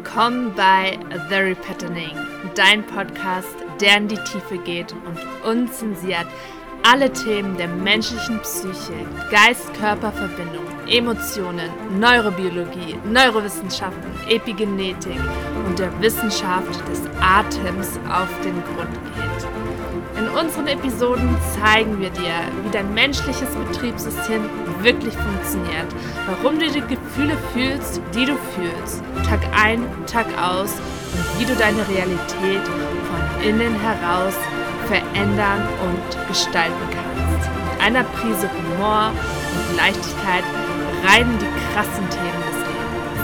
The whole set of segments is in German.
Willkommen bei The Repatterning, dein Podcast, der in die Tiefe geht und unzensiert alle Themen der menschlichen Psyche, Geist-Körper-Verbindung, Emotionen, Neurobiologie, Neurowissenschaften, Epigenetik und der Wissenschaft des Atems auf den Grund geht. In unseren Episoden zeigen wir dir, wie dein menschliches Betriebssystem wirklich funktioniert, warum du die Gefühle fühlst, die du fühlst, Tag ein, Tag aus und wie du deine Realität von innen heraus verändern und gestalten kannst. Mit einer Prise Humor und Leichtigkeit rein in die krassen Themen des Lebens.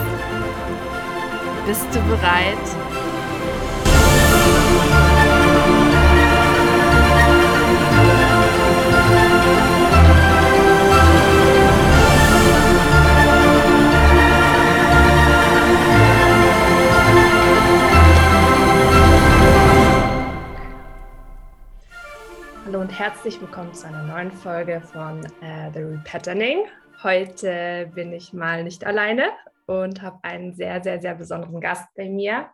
Bist du bereit? Hallo und herzlich willkommen zu einer neuen Folge von äh, The Repatterning. Heute bin ich mal nicht alleine und habe einen sehr, sehr, sehr besonderen Gast bei mir.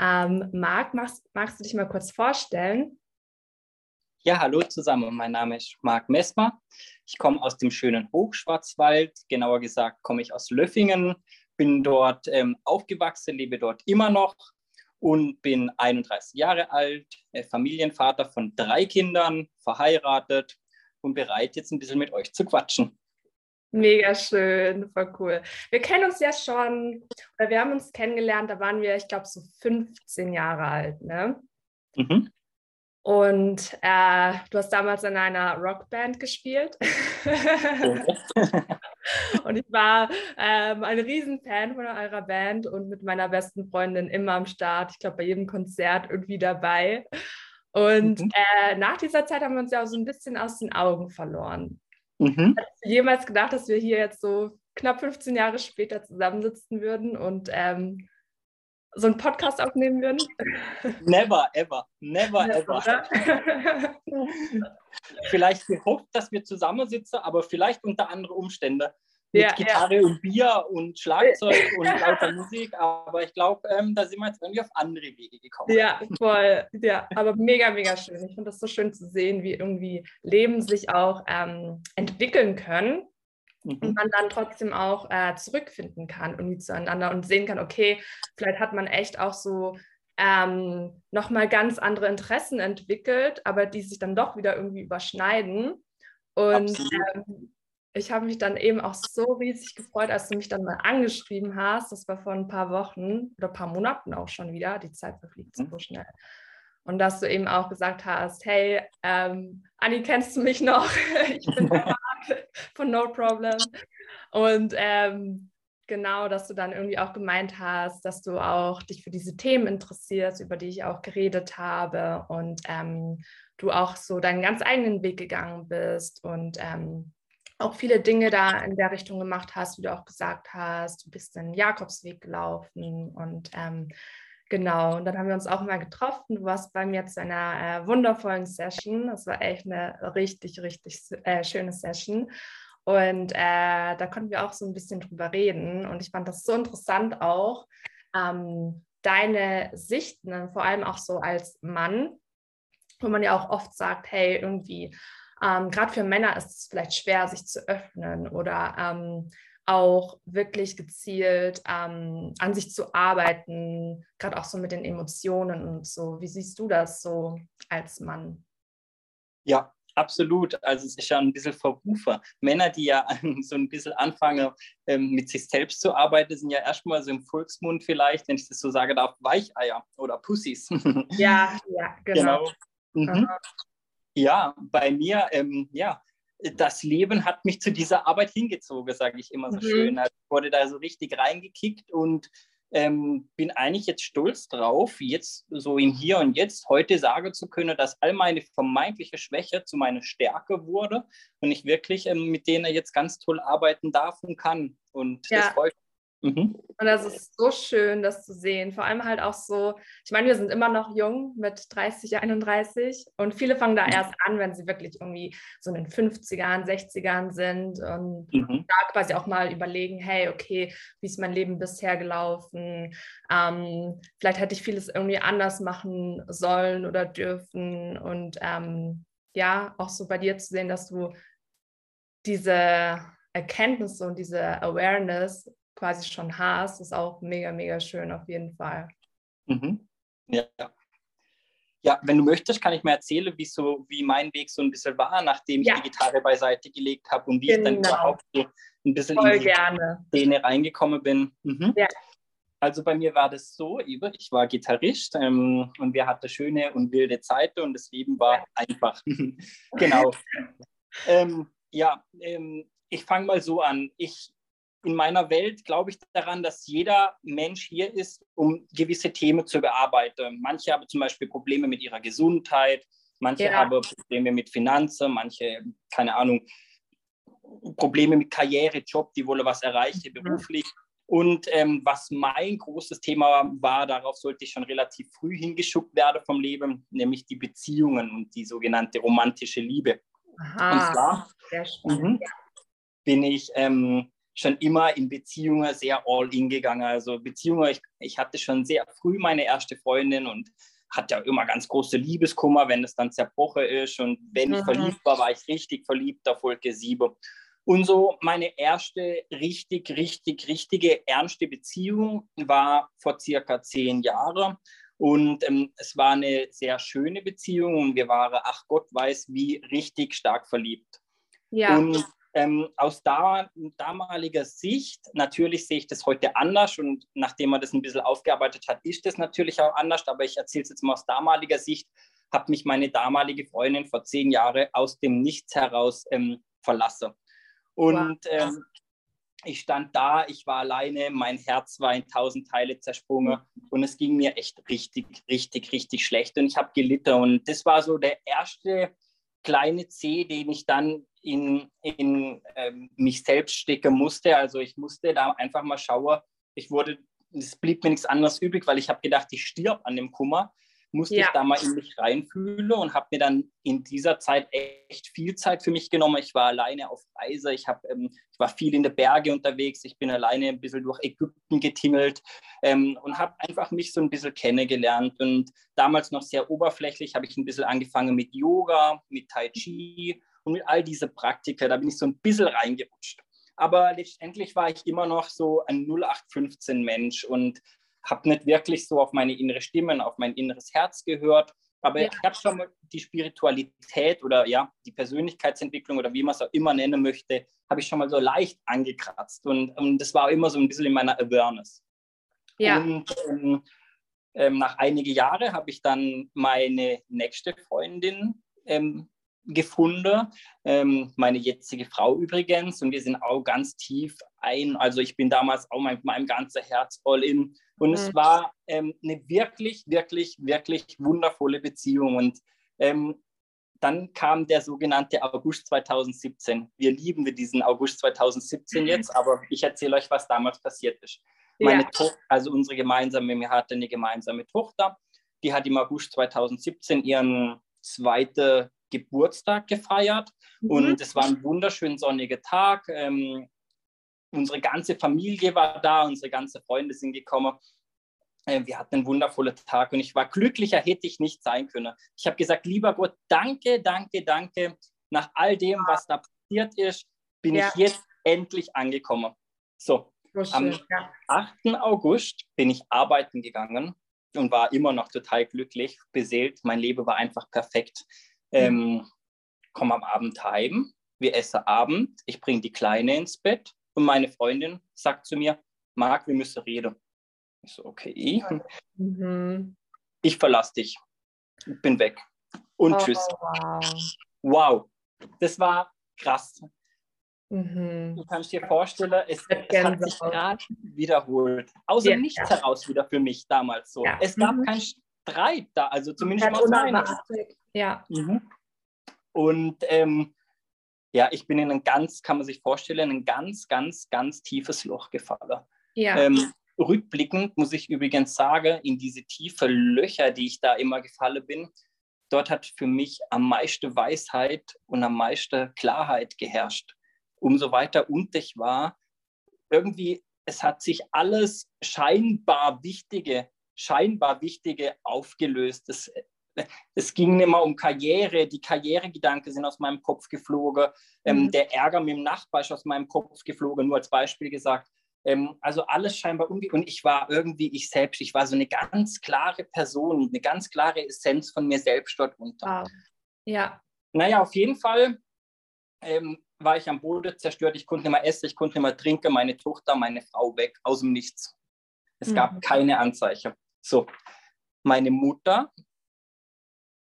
Ähm, Marc, magst, magst du dich mal kurz vorstellen? Ja, hallo zusammen. Mein Name ist Marc Messmer. Ich komme aus dem schönen Hochschwarzwald. Genauer gesagt komme ich aus Löffingen, bin dort ähm, aufgewachsen, lebe dort immer noch und bin 31 Jahre alt, äh, Familienvater von drei Kindern, verheiratet und bereit, jetzt ein bisschen mit euch zu quatschen. Mega schön, voll cool. Wir kennen uns ja schon, oder wir haben uns kennengelernt, da waren wir, ich glaube, so 15 Jahre alt, ne? Mhm. Und äh, du hast damals in einer Rockband gespielt. und ich war ähm, ein Riesenfan von eurer Band und mit meiner besten Freundin immer am Start. Ich glaube, bei jedem Konzert irgendwie dabei. Und mhm. äh, nach dieser Zeit haben wir uns ja auch so ein bisschen aus den Augen verloren. Mhm. Hast du jemals gedacht, dass wir hier jetzt so knapp 15 Jahre später zusammensitzen würden und ähm, so einen Podcast aufnehmen würden? Never, ever. Never, ever. vielleicht gehofft, dass wir zusammensitzen, aber vielleicht unter anderen Umständen. Mit ja, Gitarre ja. und Bier und Schlagzeug und lauter Musik, aber ich glaube, ähm, da sind wir jetzt irgendwie auf andere Wege gekommen. Ja, voll. Ja, aber mega, mega schön. Ich finde das so schön zu sehen, wie irgendwie Leben sich auch ähm, entwickeln können mhm. und man dann trotzdem auch äh, zurückfinden kann irgendwie zueinander und sehen kann, okay, vielleicht hat man echt auch so ähm, nochmal ganz andere Interessen entwickelt, aber die sich dann doch wieder irgendwie überschneiden. Und ähm, ich habe mich dann eben auch so riesig gefreut, als du mich dann mal angeschrieben hast. Das war vor ein paar Wochen oder ein paar Monaten auch schon wieder. Die Zeit verfliegt mhm. so schnell. Und dass du eben auch gesagt hast, hey, ähm, Anni, kennst du mich noch? ich bin der von No Problem. Und ähm, genau, dass du dann irgendwie auch gemeint hast, dass du auch dich für diese Themen interessierst, über die ich auch geredet habe und ähm, du auch so deinen ganz eigenen Weg gegangen bist und ähm, auch viele Dinge da in der Richtung gemacht hast, wie du auch gesagt hast, du bist den Jakobsweg gelaufen und ähm, Genau, und dann haben wir uns auch mal getroffen. Du warst bei mir zu einer äh, wundervollen Session. Das war echt eine richtig, richtig äh, schöne Session. Und äh, da konnten wir auch so ein bisschen drüber reden. Und ich fand das so interessant auch, ähm, deine Sichten, ne, vor allem auch so als Mann, wo man ja auch oft sagt, hey, irgendwie, ähm, gerade für Männer ist es vielleicht schwer, sich zu öffnen oder ähm, auch wirklich gezielt ähm, an sich zu arbeiten, gerade auch so mit den Emotionen und so. Wie siehst du das so als Mann? Ja, absolut. Also es ist ja ein bisschen Verrufer. Männer, die ja so ein bisschen anfangen, ähm, mit sich selbst zu arbeiten, sind ja erstmal so im Volksmund vielleicht, wenn ich das so sage darf, Weicheier oder Pussys. Ja, ja, genau. genau. Mhm. Ja, bei mir, ähm, ja, das Leben hat mich zu dieser Arbeit hingezogen, sage ich immer so mhm. schön. Also ich wurde da so richtig reingekickt und ähm, bin eigentlich jetzt stolz drauf, jetzt so im Hier und Jetzt heute sagen zu können, dass all meine vermeintliche Schwäche zu meiner Stärke wurde und ich wirklich ähm, mit denen jetzt ganz toll arbeiten darf und kann. Und ja. das freut Mhm. Und das ist so schön, das zu sehen. Vor allem halt auch so, ich meine, wir sind immer noch jung mit 30, 31 und viele fangen da erst an, wenn sie wirklich irgendwie so in den 50ern, 60ern sind und mhm. da quasi auch mal überlegen, hey, okay, wie ist mein Leben bisher gelaufen? Ähm, vielleicht hätte ich vieles irgendwie anders machen sollen oder dürfen und ähm, ja, auch so bei dir zu sehen, dass du diese Erkenntnisse und diese Awareness quasi schon hast, ist auch mega, mega schön auf jeden Fall. Mhm. Ja. Ja, wenn du möchtest, kann ich mir erzählen, wie, so, wie mein Weg so ein bisschen war, nachdem ich ja. die Gitarre beiseite gelegt habe und wie genau. ich dann genau. überhaupt so ein bisschen Voll in die gerne. Szene reingekommen bin. Mhm. Ja. Also bei mir war das so, ich war Gitarrist ähm, und wir hatten schöne und wilde Zeiten und das Leben war ja. einfach. genau. ähm, ja, ähm, ich fange mal so an. Ich in meiner Welt glaube ich daran, dass jeder Mensch hier ist, um gewisse Themen zu bearbeiten. Manche haben zum Beispiel Probleme mit ihrer Gesundheit, manche ja. haben Probleme mit Finanzen, manche, keine Ahnung, Probleme mit Karriere, Job, die wollen was erreichen mhm. beruflich. Und ähm, was mein großes Thema war, darauf sollte ich schon relativ früh hingeschuckt werden vom Leben, nämlich die Beziehungen und die sogenannte romantische Liebe. Aha, und zwar mhm, bin ich ähm, schon immer in Beziehungen sehr all in gegangen. Also Beziehungen, ich, ich hatte schon sehr früh meine erste Freundin und hatte ja immer ganz große Liebeskummer, wenn es dann zerbrochen ist. Und wenn ich mhm. verliebt war, war ich richtig verliebt auf Wolke 7. Und so meine erste richtig, richtig, richtige, ernste Beziehung war vor circa zehn Jahren. Und ähm, es war eine sehr schöne Beziehung und wir waren, ach Gott weiß, wie richtig stark verliebt. Ja. Und ähm, aus da, damaliger Sicht, natürlich sehe ich das heute anders und nachdem man das ein bisschen aufgearbeitet hat, ist das natürlich auch anders, aber ich erzähle es jetzt mal aus damaliger Sicht, hat mich meine damalige Freundin vor zehn Jahren aus dem Nichts heraus ähm, verlassen. Und wow. ähm, ich stand da, ich war alleine, mein Herz war in tausend Teile zersprungen und es ging mir echt richtig, richtig, richtig schlecht und ich habe gelitten. Und das war so der erste kleine C, den ich dann in, in ähm, mich selbst stecken musste. Also ich musste da einfach mal schauen. Ich wurde, es blieb mir nichts anderes übrig, weil ich habe gedacht, ich stirb an dem Kummer. Musste ja. ich da mal in mich reinfühlen und habe mir dann in dieser Zeit echt viel Zeit für mich genommen. Ich war alleine auf Reise, ich, hab, ähm, ich war viel in den Bergen unterwegs, ich bin alleine ein bisschen durch Ägypten getingelt ähm, und habe einfach mich so ein bisschen kennengelernt. Und damals noch sehr oberflächlich habe ich ein bisschen angefangen mit Yoga, mit Tai Chi und mit all diese Praktika, da bin ich so ein bisschen reingerutscht. Aber letztendlich war ich immer noch so ein 0815 Mensch und habe nicht wirklich so auf meine innere Stimme, auf mein inneres Herz gehört. Aber ja. ich habe schon mal die Spiritualität oder ja, die Persönlichkeitsentwicklung oder wie man es auch immer nennen möchte, habe ich schon mal so leicht angekratzt. Und, und das war immer so ein bisschen in meiner Awareness. Ja. Und ähm, ähm, nach einigen Jahren habe ich dann meine nächste Freundin ähm, gefunden, ähm, meine jetzige Frau übrigens, und wir sind auch ganz tief ein. Also ich bin damals auch mit meinem ganzen Herz all in. Und mhm. es war ähm, eine wirklich, wirklich, wirklich wundervolle Beziehung. Und ähm, dann kam der sogenannte August 2017. Wir lieben wir diesen August 2017 mhm. jetzt, aber ich erzähle euch, was damals passiert ist. Meine ja. Tochter, also unsere gemeinsame, wir hatten eine gemeinsame Tochter, die hat im August 2017 ihren zweiten Geburtstag gefeiert mhm. und es war ein wunderschön sonniger Tag. Ähm, unsere ganze Familie war da, unsere ganze Freunde sind gekommen. Äh, wir hatten einen wundervollen Tag und ich war glücklicher, hätte ich nicht sein können. Ich habe gesagt, lieber Gott, danke, danke, danke. Nach all dem, was da passiert ist, bin ja. ich jetzt endlich angekommen. So, am ja. 8. August bin ich arbeiten gegangen und war immer noch total glücklich, beseelt. Mein Leben war einfach perfekt. Ähm, komme am Abend heim, wir essen Abend, ich bringe die Kleine ins Bett und meine Freundin sagt zu mir, Marc, wir müssen reden. Ich so, okay. Mhm. Ich verlasse dich. Bin weg. Und oh, tschüss. Wow. wow. Das war krass. Mhm. Du kannst dir vorstellen, es, es hat sich gerade wiederholt. Außer ja, nichts ja. heraus wieder für mich damals so. Ja. Es gab mhm. keinen Streit da, also zumindest mal meiner. Ja. Mhm. Und ähm, ja, ich bin in ein ganz, kann man sich vorstellen, ein ganz, ganz, ganz tiefes Loch gefallen. Ja. Ähm, rückblickend muss ich übrigens sagen, in diese tiefe Löcher, die ich da immer gefallen bin, dort hat für mich am meisten Weisheit und am meisten Klarheit geherrscht. Umso weiter unten ich war, irgendwie, es hat sich alles scheinbar Wichtige, scheinbar Wichtige aufgelöst. Es, es ging nicht mehr um Karriere, die Karrieregedanken sind aus meinem Kopf geflogen, ähm, mhm. der Ärger mit dem Nachbar ist aus meinem Kopf geflogen, nur als Beispiel gesagt. Ähm, also alles scheinbar umgeht und ich war irgendwie ich selbst, ich war so eine ganz klare Person, eine ganz klare Essenz von mir selbst dort unter. Wow. Ja. Naja, auf jeden Fall ähm, war ich am Boden zerstört, ich konnte nicht mehr essen, ich konnte nicht mehr trinken, meine Tochter, meine Frau weg, aus dem Nichts. Es mhm. gab keine Anzeichen. So, meine Mutter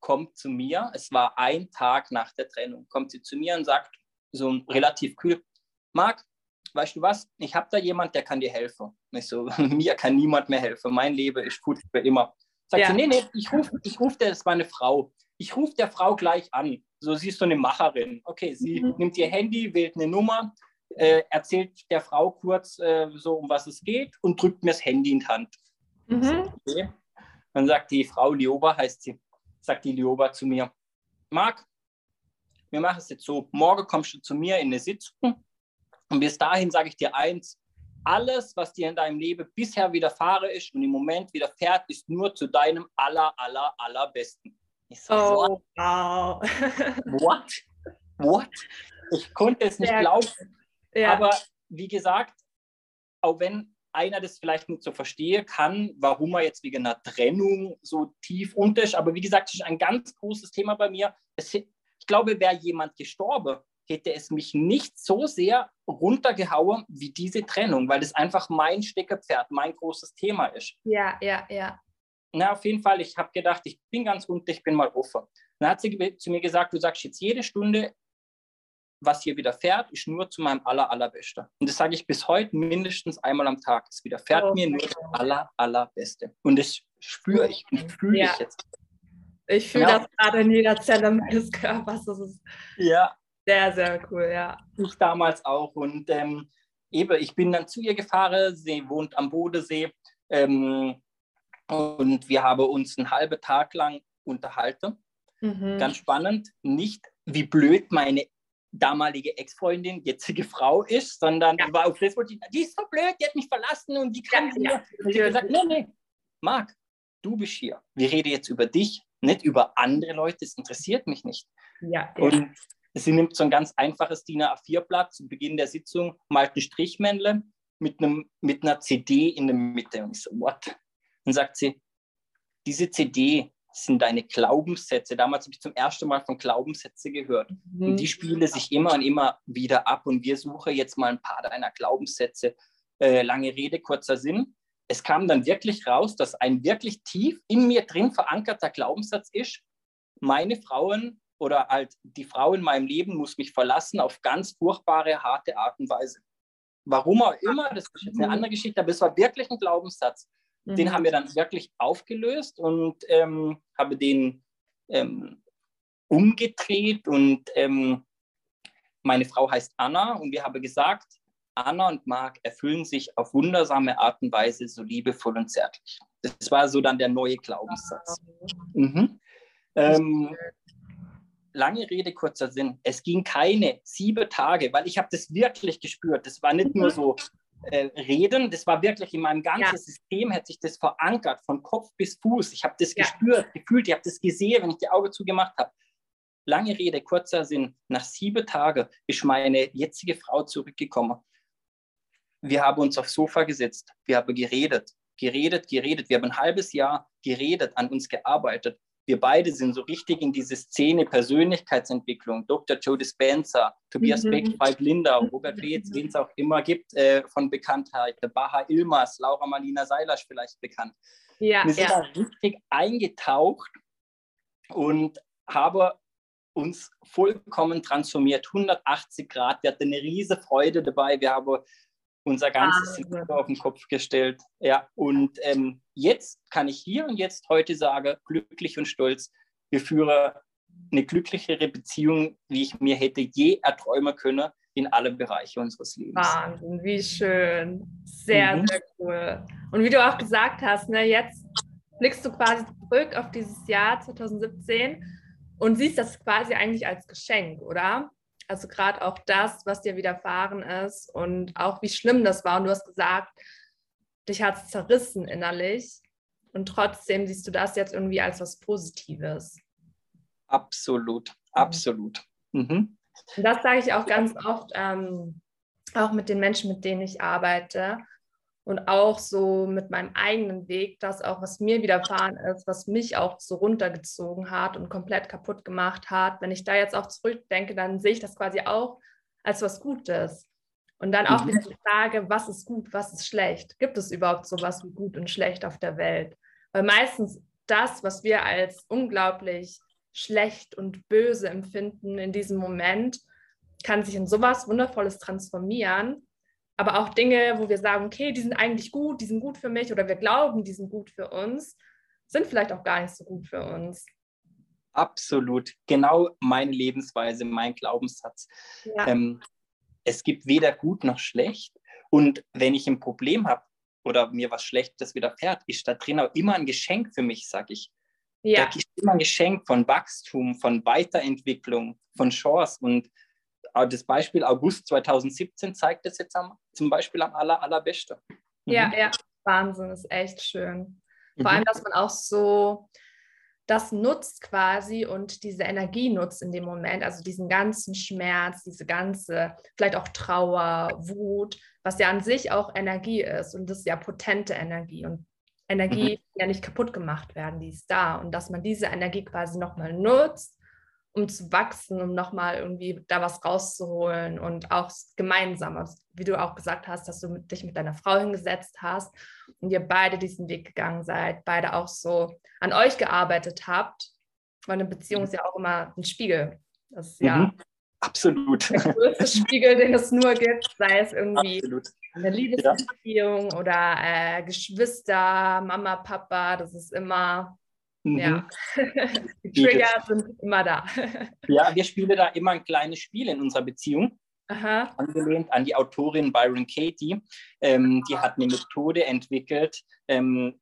kommt zu mir, es war ein Tag nach der Trennung, kommt sie zu mir und sagt so relativ kühl, Marc, weißt du was, ich habe da jemand, der kann dir helfen. Und ich so, mir kann niemand mehr helfen, mein Leben ist gut für immer. Sagt ja. sie, nee, nee, ich rufe ich ruf der, das war eine Frau. Ich rufe der Frau gleich an. So, sie ist so eine Macherin. Okay, sie mhm. nimmt ihr Handy, wählt eine Nummer, äh, erzählt der Frau kurz äh, so, um was es geht und drückt mir das Handy in die Hand. Mhm. Okay. Dann sagt die Frau, Lioba heißt sie, sagt die Lioba zu mir, Marc, wir machen es jetzt so, morgen kommst du zu mir in eine Sitzung und bis dahin sage ich dir eins, alles, was dir in deinem Leben bisher widerfahren ist und im Moment widerfährt, ist nur zu deinem aller, aller, allerbesten. Ich so, oh, wow. What? What? Ich konnte es nicht Sehr glauben. Ja. Aber wie gesagt, auch wenn einer das vielleicht nicht so verstehen kann, warum er jetzt wegen einer Trennung so tief unter ist. Aber wie gesagt, das ist ein ganz großes Thema bei mir. Es, ich glaube, wäre jemand gestorben, hätte es mich nicht so sehr runtergehauen wie diese Trennung, weil das einfach mein Steckerpferd, mein großes Thema ist. Ja, ja, ja. Na, auf jeden Fall, ich habe gedacht, ich bin ganz unten, ich bin mal offen. Dann hat sie zu mir gesagt, du sagst jetzt jede Stunde was hier widerfährt, ist nur zu meinem aller, allerbesten. Und das sage ich bis heute mindestens einmal am Tag. Es widerfährt oh, mir nur das aller, allerbeste. Und das spüre ich und fühle ja. ich jetzt. Ich fühle ja. das gerade in jeder Zelle meines Körpers. Das ist ja. sehr, sehr cool, ja. Ich damals auch. Und ähm, eben, ich bin dann zu ihr gefahren. Sie wohnt am Bodensee. Ähm, und wir haben uns einen halben Tag lang unterhalten. Mhm. Ganz spannend. Nicht, wie blöd meine damalige Ex-Freundin, jetzige Frau ist, sondern ja. die war auf Facebook, die, die, ist so blöd, die hat mich verlassen und die kann ja, ja. Und sie hat gesagt, nee, nee, Marc, du bist hier. Wir reden jetzt über dich, nicht über andere Leute, das interessiert mich nicht. Ja, und sie nimmt so ein ganz einfaches DIN A4-Blatt zu Beginn der Sitzung, malt ein Strichmännle mit, einem, mit einer CD in der Mitte. Und ich so, what? Dann sagt sie, diese CD, sind deine Glaubenssätze. Damals habe ich zum ersten Mal von Glaubenssätze gehört. Mhm. Und die spielen sich immer und immer wieder ab. Und wir suchen jetzt mal ein paar deiner Glaubenssätze. Äh, lange Rede, kurzer Sinn. Es kam dann wirklich raus, dass ein wirklich tief in mir drin verankerter Glaubenssatz ist, meine Frauen oder halt die Frau in meinem Leben muss mich verlassen auf ganz furchtbare, harte Art und Weise. Warum auch immer, das ist eine mhm. andere Geschichte, aber es war wirklich ein Glaubenssatz. Mhm. Den haben wir dann wirklich aufgelöst und ähm, habe den ähm, umgedreht und ähm, meine Frau heißt Anna und wir haben gesagt, Anna und Marc erfüllen sich auf wundersame Art und Weise so liebevoll und zärtlich. Das war so dann der neue Glaubenssatz. Mhm. Ähm, lange Rede, kurzer Sinn. Es ging keine sieben Tage, weil ich habe das wirklich gespürt. Das war nicht nur mhm. so äh, reden. Das war wirklich in meinem ganzen ja. System, hat sich das verankert, von Kopf bis Fuß. Ich habe das ja. gespürt, gefühlt, ich habe das gesehen, wenn ich die Augen zugemacht habe. Lange Rede, kurzer Sinn. Nach sieben Tagen ist meine jetzige Frau zurückgekommen. Wir haben uns aufs Sofa gesetzt. Wir haben geredet, geredet, geredet. Wir haben ein halbes Jahr geredet, an uns gearbeitet wir beide sind so richtig in diese Szene Persönlichkeitsentwicklung. Dr. Joe Dispenza, Tobias mhm. Beck, Falk Linder, mhm. Robert Reetz, wen es auch immer gibt äh, von Bekanntheit, Baha Ilmas, Laura Marlina Seilasch vielleicht bekannt. Ja, wir sind ja. da richtig eingetaucht und haben uns vollkommen transformiert, 180 Grad. Wir hatten eine riesige Freude dabei. Wir haben unser ganzes System auf den Kopf gestellt. Ja, und ähm, jetzt kann ich hier und jetzt heute sagen, glücklich und stolz, wir führen eine glücklichere Beziehung, wie ich mir hätte je erträumen können. in alle Bereiche unseres Lebens. Wahnsinn, wie schön. Sehr, mhm. sehr cool. Und wie du auch gesagt hast, ne, jetzt blickst du quasi zurück auf dieses Jahr 2017 und siehst das quasi eigentlich als Geschenk, oder? Also gerade auch das, was dir widerfahren ist und auch wie schlimm das war. Und du hast gesagt, dich hat es zerrissen innerlich. Und trotzdem siehst du das jetzt irgendwie als was Positives. Absolut, absolut. Mhm. Und das sage ich auch ganz oft, ähm, auch mit den Menschen, mit denen ich arbeite und auch so mit meinem eigenen Weg, das auch, was mir widerfahren ist, was mich auch so runtergezogen hat und komplett kaputt gemacht hat. Wenn ich da jetzt auch zurückdenke, dann sehe ich das quasi auch als was Gutes. Und dann auch mhm. wieder die Frage, was ist gut, was ist schlecht? Gibt es überhaupt sowas wie gut und schlecht auf der Welt? Weil meistens das, was wir als unglaublich schlecht und böse empfinden in diesem Moment, kann sich in sowas Wundervolles transformieren. Aber auch Dinge, wo wir sagen, okay, die sind eigentlich gut, die sind gut für mich oder wir glauben, die sind gut für uns, sind vielleicht auch gar nicht so gut für uns. Absolut, genau meine Lebensweise, mein Glaubenssatz. Ja. Ähm, es gibt weder gut noch schlecht. Und wenn ich ein Problem habe oder mir was Schlechtes widerfährt, ist da drin auch immer ein Geschenk für mich, sage ich. Ja. Da ist immer ein Geschenk von Wachstum, von Weiterentwicklung, von Chance. Und das Beispiel August 2017 zeigt das jetzt am, zum Beispiel am aller, allerbesten. Mhm. Ja, ja, Wahnsinn, ist echt schön. Vor mhm. allem, dass man auch so das nutzt quasi und diese Energie nutzt in dem Moment, also diesen ganzen Schmerz, diese ganze, vielleicht auch Trauer, Wut, was ja an sich auch Energie ist und das ist ja potente Energie und Energie mhm. ja nicht kaputt gemacht werden, die ist da und dass man diese Energie quasi nochmal nutzt, um zu wachsen, um nochmal irgendwie da was rauszuholen und auch gemeinsam, wie du auch gesagt hast, dass du dich mit deiner Frau hingesetzt hast und ihr beide diesen Weg gegangen seid, beide auch so an euch gearbeitet habt, weil eine Beziehung ist ja auch immer ein Spiegel. Das ist ja mhm. Absolut. Der größte Spiegel, den es nur gibt, sei es irgendwie Absolut. eine Liebesbeziehung ja. oder äh, Geschwister, Mama, Papa, das ist immer Mhm. Ja, die Trigger sind immer da. ja, wir spielen da immer ein kleines Spiel in unserer Beziehung. Aha. Angelehnt an die Autorin Byron Katie. Ähm, die hat eine Methode entwickelt. Ähm,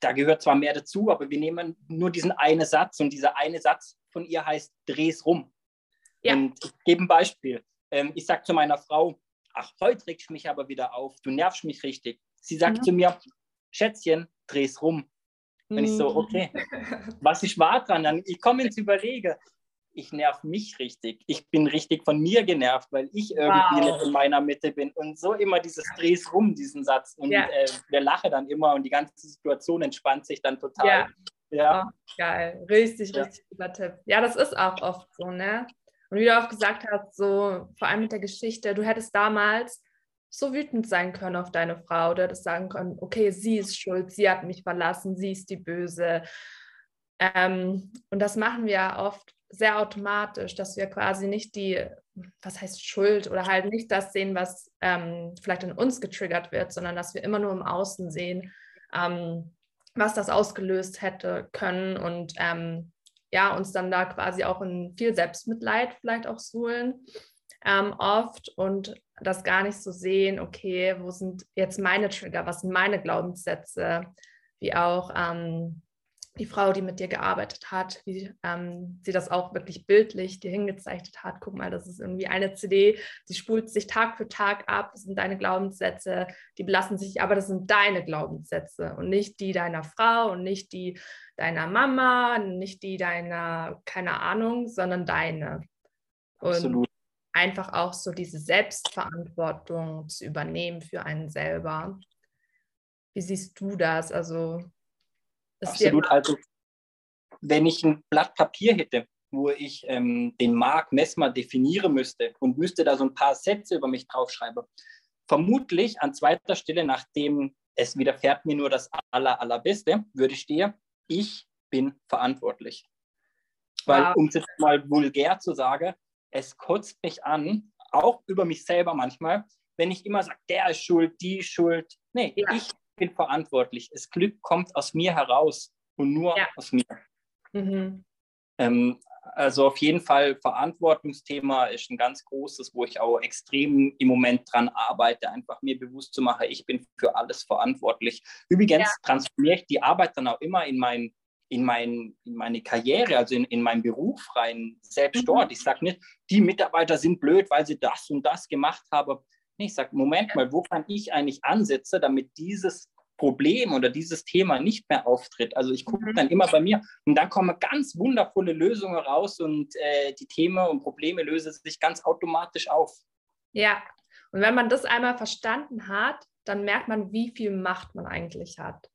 da gehört zwar mehr dazu, aber wir nehmen nur diesen einen Satz und dieser eine Satz von ihr heißt Dreh's rum. Ja. Und ich gebe ein Beispiel. Ähm, ich sage zu meiner Frau, ach, heute regst du mich aber wieder auf, du nervst mich richtig. Sie sagt mhm. zu mir, Schätzchen, dreh's rum. Wenn ich so, mhm. okay, was ist wahr dran? Dann, ich komme ins Überlege. Ich nerv mich richtig. Ich bin richtig von mir genervt, weil ich irgendwie wow. nicht in meiner Mitte bin. Und so immer dieses Drehs rum, diesen Satz. Und ja. äh, wir lachen dann immer und die ganze Situation entspannt sich dann total. Ja. ja. Oh, geil. Richtig, ja. richtig guter Tipp. Ja, das ist auch oft so, ne? Und wie du auch gesagt hast, so vor allem mit der Geschichte, du hättest damals so wütend sein können auf deine Frau oder das sagen können, okay, sie ist schuld, sie hat mich verlassen, sie ist die Böse. Ähm, und das machen wir oft sehr automatisch, dass wir quasi nicht die, was heißt Schuld oder halt nicht das sehen, was ähm, vielleicht in uns getriggert wird, sondern dass wir immer nur im Außen sehen, ähm, was das ausgelöst hätte können und ähm, ja, uns dann da quasi auch in viel Selbstmitleid vielleicht auch suhlen ähm, oft und das gar nicht so sehen, okay, wo sind jetzt meine Trigger, was sind meine Glaubenssätze, wie auch ähm, die Frau, die mit dir gearbeitet hat, wie ähm, sie das auch wirklich bildlich dir hingezeichnet hat. Guck mal, das ist irgendwie eine CD, die spult sich Tag für Tag ab. Das sind deine Glaubenssätze, die belassen sich, aber das sind deine Glaubenssätze und nicht die deiner Frau und nicht die deiner Mama, nicht die deiner, keine Ahnung, sondern deine. Und Absolut einfach auch so diese Selbstverantwortung zu übernehmen für einen selber. Wie siehst du das? Also Absolut. Also wenn ich ein Blatt Papier hätte, wo ich ähm, den Mark Messmer definieren müsste und müsste da so ein paar Sätze über mich draufschreiben, vermutlich an zweiter Stelle, nachdem es widerfährt mir nur das aller, allerbeste, würde stehen, ich bin verantwortlich. Weil, wow. um es jetzt mal vulgär zu sagen, es kotzt mich an, auch über mich selber manchmal, wenn ich immer sage, der ist schuld, die ist schuld. Nee, ja. ich bin verantwortlich. Das Glück kommt aus mir heraus und nur ja. aus mir. Mhm. Ähm, Also auf jeden Fall Verantwortungsthema ist ein ganz großes, wo ich auch extrem im Moment dran arbeite, einfach mir bewusst zu machen, ich bin für alles verantwortlich. Übrigens ja. transformiere ich die Arbeit dann auch immer in, mein, in, mein, in meine Karriere, also in, in meinen Beruf rein, selbst mhm. dort. Ich sage nicht, die Mitarbeiter sind blöd, weil sie das und das gemacht haben. Ich sage, Moment mal, wo kann ich eigentlich ansetzen, damit dieses Problem oder dieses Thema nicht mehr auftritt. Also ich gucke mhm. dann immer bei mir und dann kommen ganz wundervolle Lösungen raus und äh, die Themen und Probleme lösen sich ganz automatisch auf. Ja, und wenn man das einmal verstanden hat, dann merkt man, wie viel Macht man eigentlich hat.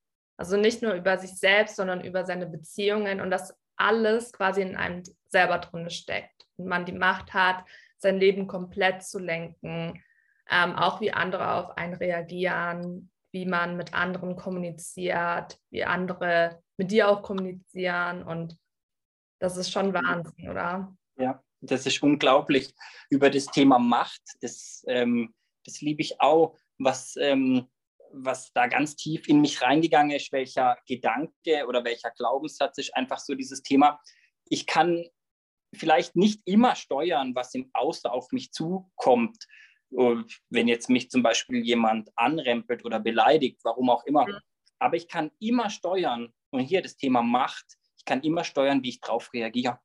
Also nicht nur über sich selbst, sondern über seine Beziehungen und dass alles quasi in einem selber drin steckt. Und man die Macht hat, sein Leben komplett zu lenken, ähm, auch wie andere auf einen reagieren, wie man mit anderen kommuniziert, wie andere mit dir auch kommunizieren. Und das ist schon Wahnsinn, oder? Ja, das ist unglaublich. Über das Thema Macht, das, ähm, das liebe ich auch, was, ähm, was da ganz tief in mich reingegangen ist, welcher Gedanke oder welcher Glaubenssatz ist einfach so dieses Thema. Ich kann vielleicht nicht immer steuern, was im Außen auf mich zukommt, wenn jetzt mich zum Beispiel jemand anrempelt oder beleidigt, warum auch immer. Mhm. Aber ich kann immer steuern, und hier das Thema Macht, ich kann immer steuern, wie ich darauf reagiere.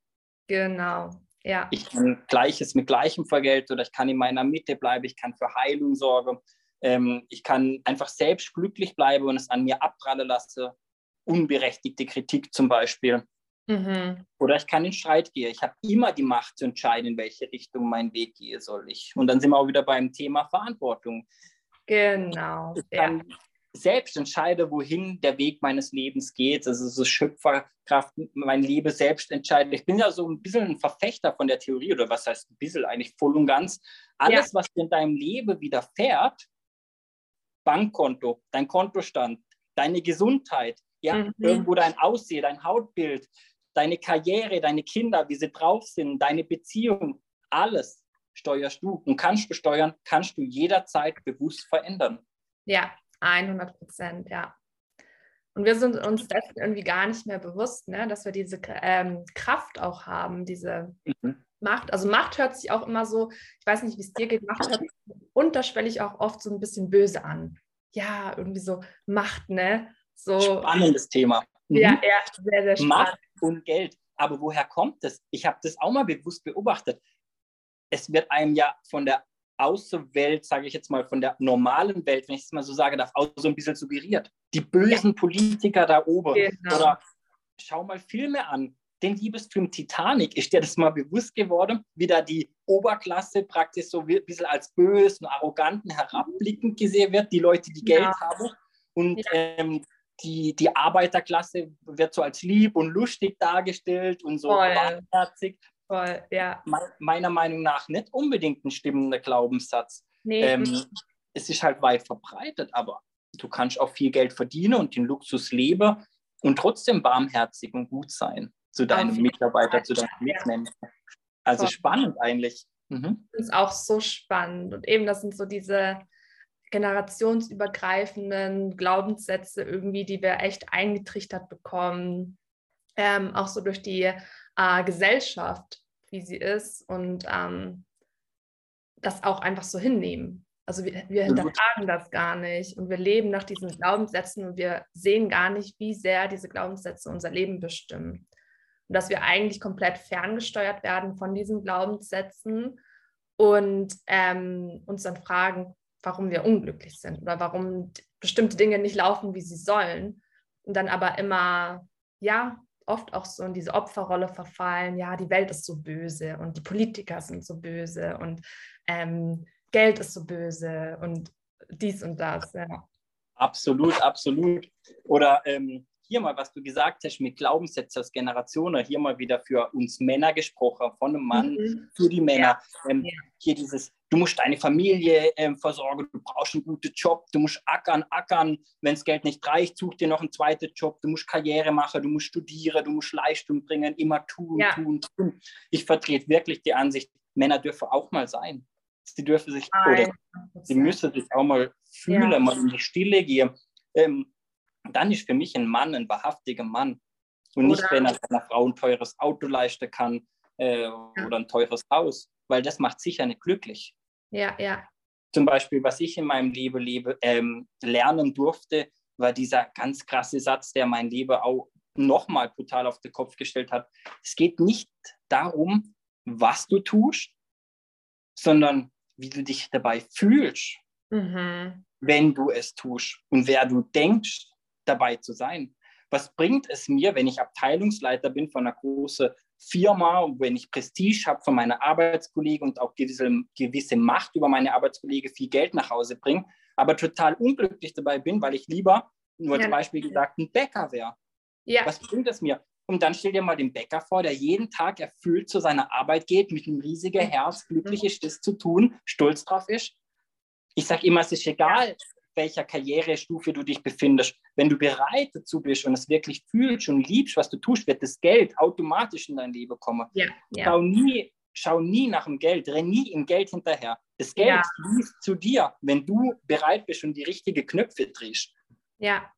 Genau, ja. Ich kann Gleiches mit Gleichem vergelten oder ich kann in meiner Mitte bleiben, ich kann für Heilung sorgen, ähm, ich kann einfach selbst glücklich bleiben und es an mir abprallen lassen. Unberechtigte Kritik zum Beispiel. Mhm. Oder ich kann in Streit gehen. Ich habe immer die Macht zu entscheiden, in welche Richtung mein Weg gehen soll. Ich. Und dann sind wir auch wieder beim Thema Verantwortung. Genau. Ich kann ja. selbst entscheiden, wohin der Weg meines Lebens geht. Also so Schöpferkraft, mein Leben selbst entscheiden. Ich bin ja so ein bisschen ein Verfechter von der Theorie, oder was heißt ein bisschen, eigentlich voll und ganz. Alles, ja. was in deinem Leben widerfährt, Bankkonto, dein Kontostand, deine Gesundheit, ja, mhm. irgendwo dein Aussehen, dein Hautbild, deine Karriere, deine Kinder, wie sie drauf sind, deine Beziehung, alles steuerst du und kannst du steuern, kannst du jederzeit bewusst verändern. Ja, 100 Prozent, ja. Und wir sind uns dessen irgendwie gar nicht mehr bewusst, ne, dass wir diese ähm, Kraft auch haben, diese mhm. Macht. Also Macht hört sich auch immer so, ich weiß nicht, wie es dir geht, Macht hört sich unterschwellig auch oft so ein bisschen böse an. Ja, irgendwie so Macht, ne? So, Spannendes Thema. Mhm. Ja, ja, sehr, sehr spannend. Macht und Geld. Aber woher kommt das? Ich habe das auch mal bewusst beobachtet. Es wird einem ja von der Außenwelt, sage ich jetzt mal, von der normalen Welt, wenn ich es mal so sage, darf, auch so ein bisschen suggeriert. Die bösen ja. Politiker da oben. Genau. Oder schau mal Filme an. Den Liebesfilm Titanic, ist dir das mal bewusst geworden, wie da die Oberklasse praktisch so ein bisschen als bös und arrogant und herabblickend gesehen wird, die Leute, die Geld ja. haben. Und ja. ähm, die, die Arbeiterklasse wird so als lieb und lustig dargestellt und so warmherzig. Voll, ja. meiner Meinung nach nicht unbedingt ein stimmender Glaubenssatz. Nee. Ähm, es ist halt weit verbreitet, aber du kannst auch viel Geld verdienen und den Luxus leben und trotzdem barmherzig und gut sein zu deinen Mitarbeitern, zu deinen Mitmenschen. Also Voll. spannend eigentlich. Mhm. Das ist auch so spannend. Und eben, das sind so diese generationsübergreifenden Glaubenssätze irgendwie, die wir echt eingetrichtert bekommen, ähm, auch so durch die äh, Gesellschaft, wie sie ist und ähm, das auch einfach so hinnehmen. Also wir, wir hinterfragen das gar nicht und wir leben nach diesen Glaubenssätzen und wir sehen gar nicht, wie sehr diese Glaubenssätze unser Leben bestimmen. Und dass wir eigentlich komplett ferngesteuert werden von diesen Glaubenssätzen und ähm, uns dann fragen, warum wir unglücklich sind oder warum bestimmte Dinge nicht laufen, wie sie sollen. Und dann aber immer, ja, oft auch so in diese Opferrolle verfallen, ja, die Welt ist so böse und die Politiker sind so böse und ähm, Geld ist so böse und dies und das, ja. Absolut, absolut. Oder ähm, hier mal, was du gesagt hast mit Glaubenssätzen aus Generationen, hier mal wieder für uns Männer gesprochen, von einem Mann mhm. für die Männer. Ja. Ähm, ja. Hier dieses, du musst deine Familie ähm, versorgen, du brauchst einen guten Job, du musst ackern, ackern, wenn das Geld nicht reicht, such dir noch einen zweiten Job, du musst Karriere machen, du musst studieren, du musst Leistung bringen, immer tun, ja. tun, tun. Ich vertrete wirklich die Ansicht, Männer dürfen auch mal sein. Sie dürfen sich, oder sie müssen sich auch mal fühlen, mal in die Stille gehen. Ähm, dann ist für mich ein Mann ein wahrhaftiger Mann. Und nicht, wenn er seiner Frau ein teures Auto leisten kann äh, ja. oder ein teures Haus, weil das macht sicher nicht glücklich. Ja, ja. Zum Beispiel, was ich in meinem Leben lebe, ähm, lernen durfte, war dieser ganz krasse Satz, der mein Leben auch nochmal brutal auf den Kopf gestellt hat. Es geht nicht darum, was du tust, sondern wie du dich dabei fühlst, mhm. wenn du es tust und wer du denkst, dabei zu sein. Was bringt es mir, wenn ich Abteilungsleiter bin von einer großen Firma, wenn ich Prestige habe von meiner Arbeitskollegen und auch gewisse, gewisse Macht über meine Arbeitskollegen viel Geld nach Hause bringe, aber total unglücklich dabei bin, weil ich lieber, nur als ja. Beispiel gesagt, ein Bäcker wäre. Ja. Was bringt es mir? Und dann stell dir mal den Bäcker vor, der jeden Tag erfüllt zu seiner Arbeit geht, mit einem riesigen Herz, glücklich ist, das zu tun, stolz drauf ist. Ich sage immer, es ist egal, welcher Karrierestufe du dich befindest. Wenn du bereit dazu bist und es wirklich fühlst und liebst, was du tust, wird das Geld automatisch in dein Leben kommen. Ja, ja. Schau, nie, schau nie nach dem Geld, renn nie im Geld hinterher. Das Geld ja. fließt zu dir, wenn du bereit bist und die richtigen Knöpfe drehst. Ja,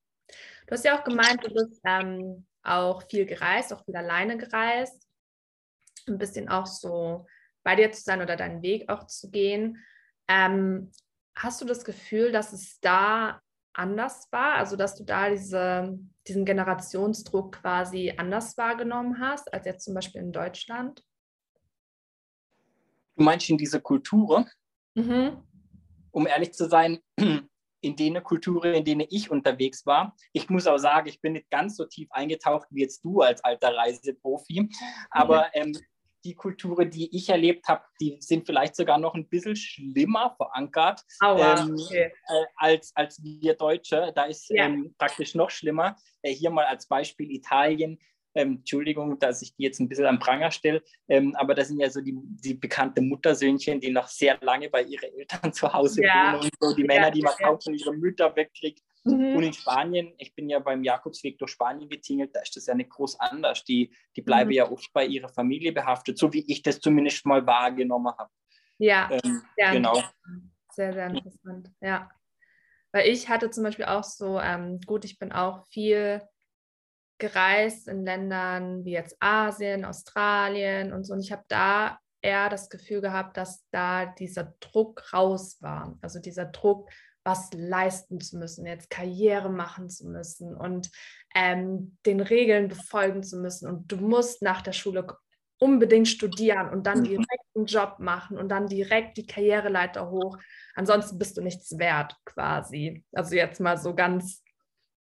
du hast ja auch gemeint, du bist ähm, auch viel gereist, auch viel alleine gereist. Ein bisschen auch so bei dir zu sein oder deinen Weg auch zu gehen. Ähm, hast du das Gefühl, dass es da anders war? Also, dass du da diese, diesen Generationsdruck quasi anders wahrgenommen hast, als jetzt zum Beispiel in Deutschland? Du meinst in dieser Kultur? Mhm. Um ehrlich zu sein, in den Kulturen, in denen ich unterwegs war. Ich muss auch sagen, ich bin nicht ganz so tief eingetaucht wie jetzt du als alter Reiseprofi, aber ähm, die Kulturen, die ich erlebt habe, die sind vielleicht sogar noch ein bisschen schlimmer verankert Aua, ähm, okay. äh, als, als wir Deutsche. Da ist ja. ähm, praktisch noch schlimmer. Äh, hier mal als Beispiel Italien. Ähm, Entschuldigung, dass ich die jetzt ein bisschen am Pranger stelle, ähm, aber das sind ja so die, die bekannten Muttersöhnchen, die noch sehr lange bei ihren Eltern zu Hause ja. wohnen und so die Männer, die man kaum von ihren Müttern wegkriegt. Mhm. Und in Spanien, ich bin ja beim Jakobsweg durch Spanien getingelt, da ist das ja nicht groß anders. Die, die bleiben mhm. ja oft bei ihrer Familie behaftet, so wie ich das zumindest mal wahrgenommen habe. Ja, ähm, sehr genau. Sehr, sehr interessant. Ja. Weil ich hatte zum Beispiel auch so, ähm, gut, ich bin auch viel gereist in Ländern wie jetzt Asien, Australien und so. Und ich habe da eher das Gefühl gehabt, dass da dieser Druck raus war. Also dieser Druck, was leisten zu müssen, jetzt Karriere machen zu müssen und ähm, den Regeln befolgen zu müssen. Und du musst nach der Schule unbedingt studieren und dann mhm. direkt einen Job machen und dann direkt die Karriereleiter hoch. Ansonsten bist du nichts wert, quasi. Also jetzt mal so ganz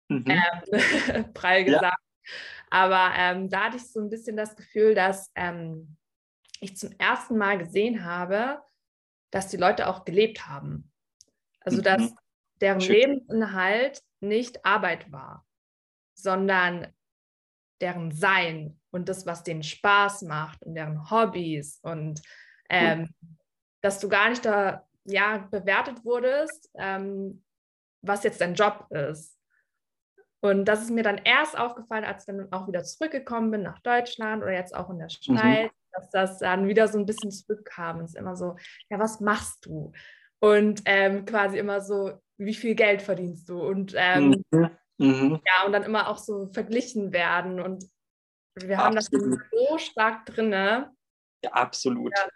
mhm. ähm, prall gesagt. Ja. Aber ähm, da hatte ich so ein bisschen das Gefühl, dass ähm, ich zum ersten Mal gesehen habe, dass die Leute auch gelebt haben. Also dass mhm. deren Schön. Lebensinhalt nicht Arbeit war, sondern deren Sein und das, was denen Spaß macht und deren Hobbys und ähm, dass du gar nicht da ja, bewertet wurdest, ähm, was jetzt dein Job ist. Und das ist mir dann erst aufgefallen, als ich dann auch wieder zurückgekommen bin nach Deutschland oder jetzt auch in der mhm. Schweiz, mhm. dass das dann wieder so ein bisschen zurückkam. Es ist immer so, ja, was machst du? Und ähm, quasi immer so, wie viel Geld verdienst du? Und ähm, mhm. Mhm. ja, und dann immer auch so verglichen werden. Und wir haben absolut. das so stark drin. Ja, absolut. Ja,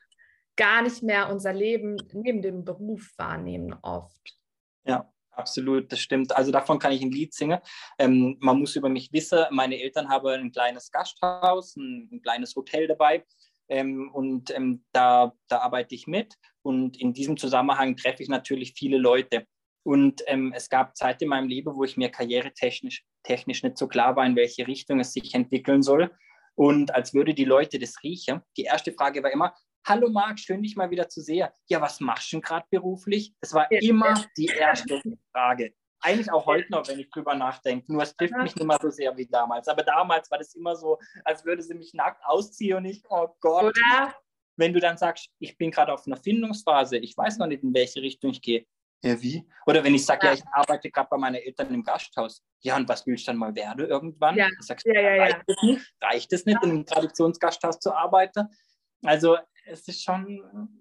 gar nicht mehr unser Leben neben dem Beruf wahrnehmen oft. Ja. Absolut, das stimmt. Also davon kann ich ein Lied singen. Ähm, man muss über mich wissen, meine Eltern haben ein kleines Gasthaus, ein, ein kleines Hotel dabei ähm, und ähm, da, da arbeite ich mit. Und in diesem Zusammenhang treffe ich natürlich viele Leute. Und ähm, es gab Zeiten in meinem Leben, wo ich mir karrieretechnisch technisch nicht so klar war, in welche Richtung es sich entwickeln soll. Und als würde die Leute das riechen. Die erste Frage war immer, Hallo Marc, schön dich mal wieder zu sehen. Ja, was machst du denn gerade beruflich? Das war immer die erste Frage. Eigentlich auch heute noch, wenn ich drüber nachdenke. Nur es trifft mich nicht mehr so sehr wie damals. Aber damals war das immer so, als würde sie mich nackt ausziehen und ich, oh Gott. Oder? Wenn du dann sagst, ich bin gerade auf einer Findungsphase, ich weiß noch nicht, in welche Richtung ich gehe. Ja, wie? Oder wenn ich sage, ja. ja. ich arbeite gerade bei meinen Eltern im Gasthaus. Ja, und was willst du dann mal werden irgendwann? Ja. Ich sag, ja, ja, reicht, Es nicht? reicht es nicht, in einem Traditionsgasthaus zu arbeiten? Also es ist schon,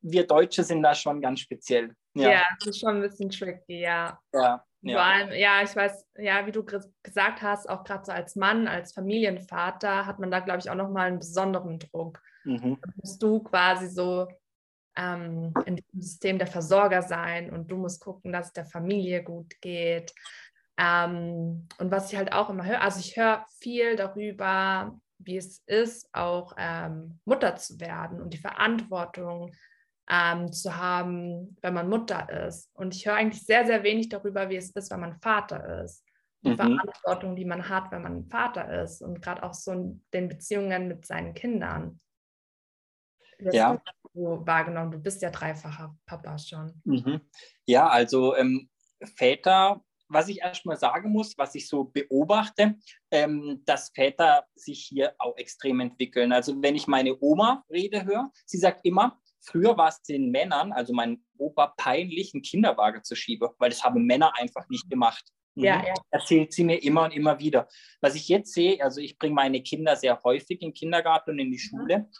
wir Deutsche sind da schon ganz speziell. Ja, ja das ist schon ein bisschen tricky, ja. Ja, Ja. Vor allem, ja, ich weiß, ja, wie du gesagt hast, auch gerade so als Mann, als Familienvater hat man da, glaube ich, auch nochmal einen besonderen Druck. Mhm. Da musst du quasi so ähm, in diesem System der Versorger sein und du musst gucken, dass es der Familie gut geht. Ähm, und was ich halt auch immer höre, also ich höre viel darüber, wie es ist, auch ähm, Mutter zu werden und die Verantwortung ähm, zu haben, wenn man Mutter ist. Und ich höre eigentlich sehr, sehr wenig darüber, wie es ist, wenn man Vater ist. Die mhm. Verantwortung, die man hat, wenn man Vater ist und gerade auch so in den Beziehungen mit seinen Kindern. Das ja. du wahrgenommen? Du bist ja dreifacher Papa schon. Mhm. Ja, also ähm, Väter was ich erstmal sagen muss, was ich so beobachte, ähm, dass Väter sich hier auch extrem entwickeln. Also wenn ich meine Oma Rede höre, sie sagt immer, früher war es den Männern, also meinem Opa, peinlich, einen Kinderwagen zu schieben, weil das haben Männer einfach nicht gemacht. Mhm. Ja, ja. Erzählt sie mir immer und immer wieder. Was ich jetzt sehe, also ich bringe meine Kinder sehr häufig in den Kindergarten und in die mhm. Schule.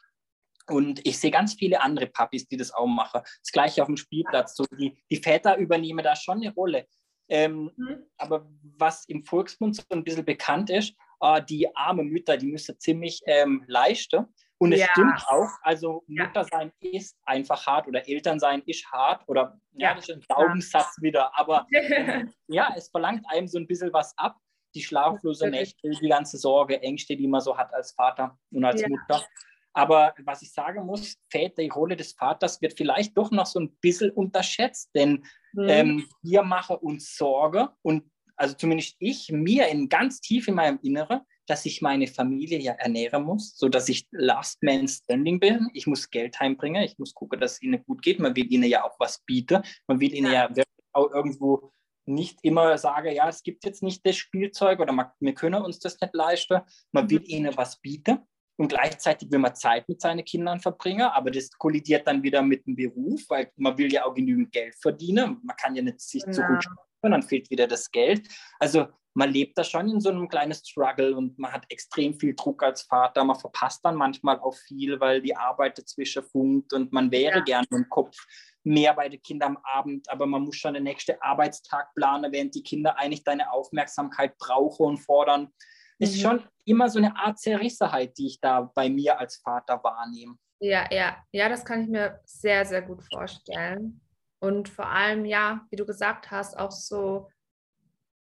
Und ich sehe ganz viele andere Papis, die das auch machen. Das gleiche auf dem Spielplatz. So die, die Väter übernehmen da schon eine Rolle. Ähm, mhm. Aber was im Volksmund so ein bisschen bekannt ist, äh, die arme Mütter, die müssen ziemlich ähm, leisten. Und es ja. stimmt auch, also Mutter sein ist einfach hart oder Eltern sein ist hart oder ja, ja das ist ein Glaubenssatz ja. wieder. Aber ähm, ja, es verlangt einem so ein bisschen was ab. Die schlaflose Nächte, die ganze Sorge, Ängste, die man so hat als Vater und als Mutter. Aber was ich sagen muss, Väter, die Rolle des Vaters wird vielleicht doch noch so ein bisschen unterschätzt, denn mhm. ähm, wir machen uns Sorge und also zumindest ich, mir in ganz tief in meinem Inneren, dass ich meine Familie ja ernähren muss, sodass ich Last Man Standing bin. Ich muss Geld heimbringen, ich muss gucken, dass es ihnen gut geht. Man will ihnen ja auch was bieten. Man will ihnen ja, ja auch irgendwo nicht immer sagen, ja, es gibt jetzt nicht das Spielzeug oder man, wir können uns das nicht leisten. Man mhm. will ihnen was bieten und gleichzeitig will man Zeit mit seinen Kindern verbringen, aber das kollidiert dann wieder mit dem Beruf, weil man will ja auch genügend Geld verdienen. Man kann ja nicht sich ja. zurückschauen, dann fehlt wieder das Geld. Also man lebt da schon in so einem kleinen Struggle und man hat extrem viel Druck als Vater. Man verpasst dann manchmal auch viel, weil die Arbeit dazwischen funkt und man wäre ja. gerne im Kopf mehr bei den Kindern am Abend, aber man muss schon den nächsten Arbeitstag planen, während die Kinder eigentlich deine Aufmerksamkeit brauchen und fordern ist mhm. schon immer so eine Art Zerrissenheit, die ich da bei mir als Vater wahrnehme. Ja, ja, ja, das kann ich mir sehr, sehr gut vorstellen. Und vor allem, ja, wie du gesagt hast, auch so,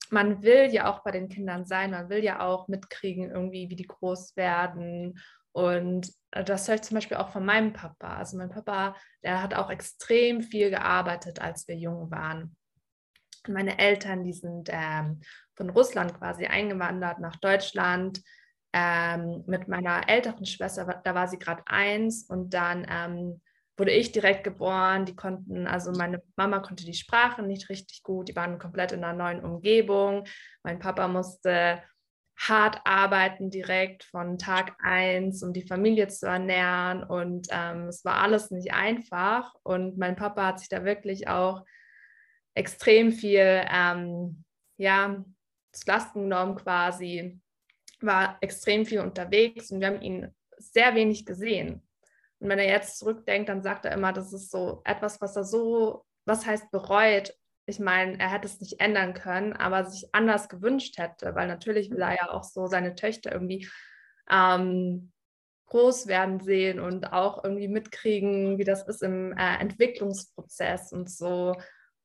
man will ja auch bei den Kindern sein, man will ja auch mitkriegen, irgendwie, wie die groß werden. Und äh, das höre ich zum Beispiel auch von meinem Papa. Also mein Papa, der hat auch extrem viel gearbeitet, als wir jung waren. Meine Eltern, die sind ähm, von Russland quasi eingewandert nach Deutschland ähm, mit meiner älteren Schwester, da war sie gerade eins und dann ähm, wurde ich direkt geboren. Die konnten, also meine Mama konnte die Sprache nicht richtig gut, die waren komplett in einer neuen Umgebung. Mein Papa musste hart arbeiten direkt von Tag eins, um die Familie zu ernähren und ähm, es war alles nicht einfach und mein Papa hat sich da wirklich auch extrem viel ähm, ja, zu Lasten genommen quasi, war extrem viel unterwegs und wir haben ihn sehr wenig gesehen. Und wenn er jetzt zurückdenkt, dann sagt er immer, das ist so etwas, was er so, was heißt bereut. Ich meine, er hätte es nicht ändern können, aber sich anders gewünscht hätte, weil natürlich will er ja auch so seine Töchter irgendwie ähm, groß werden sehen und auch irgendwie mitkriegen, wie das ist im äh, Entwicklungsprozess und so.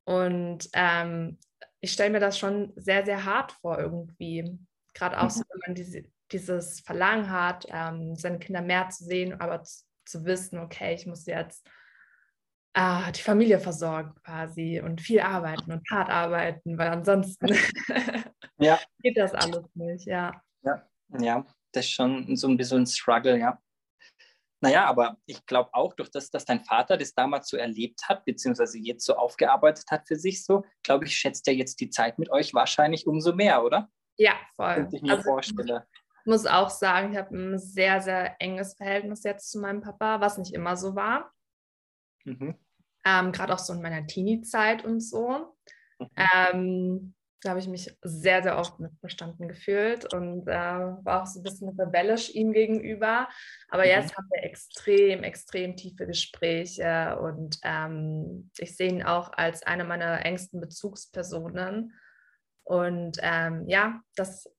Und ähm, ich stelle mir das schon sehr, sehr hart vor irgendwie. Gerade auch mhm. so, wenn man diese, dieses Verlangen hat, ähm, seine Kinder mehr zu sehen, aber zu, wissen, okay, ich muss jetzt äh, die Familie versorgen quasi und viel arbeiten und hart arbeiten, weil ansonsten ja. geht das alles nicht, ja. Ja, ja, das ist schon so ein bisschen ein Struggle, ja. Naja, aber ich glaube auch, durch das, dass dein Vater das damals so erlebt hat, beziehungsweise jetzt so aufgearbeitet hat für sich so, glaube ich, schätzt er jetzt die Zeit mit euch wahrscheinlich umso mehr, oder? Ja, voll. Ich mir also, vorstelle. Ich muss auch sagen, ich habe ein sehr, sehr enges Verhältnis jetzt zu meinem Papa, was nicht immer so war. Mhm. Ähm, Gerade auch so in meiner Teenie-Zeit und so. Mhm. Ähm, da habe ich mich sehr, sehr oft missverstanden gefühlt und äh, war auch so ein bisschen rebellisch ihm gegenüber. Aber mhm. jetzt haben wir extrem, extrem tiefe Gespräche und ähm, ich sehe ihn auch als eine meiner engsten Bezugspersonen. Und ähm, ja, das,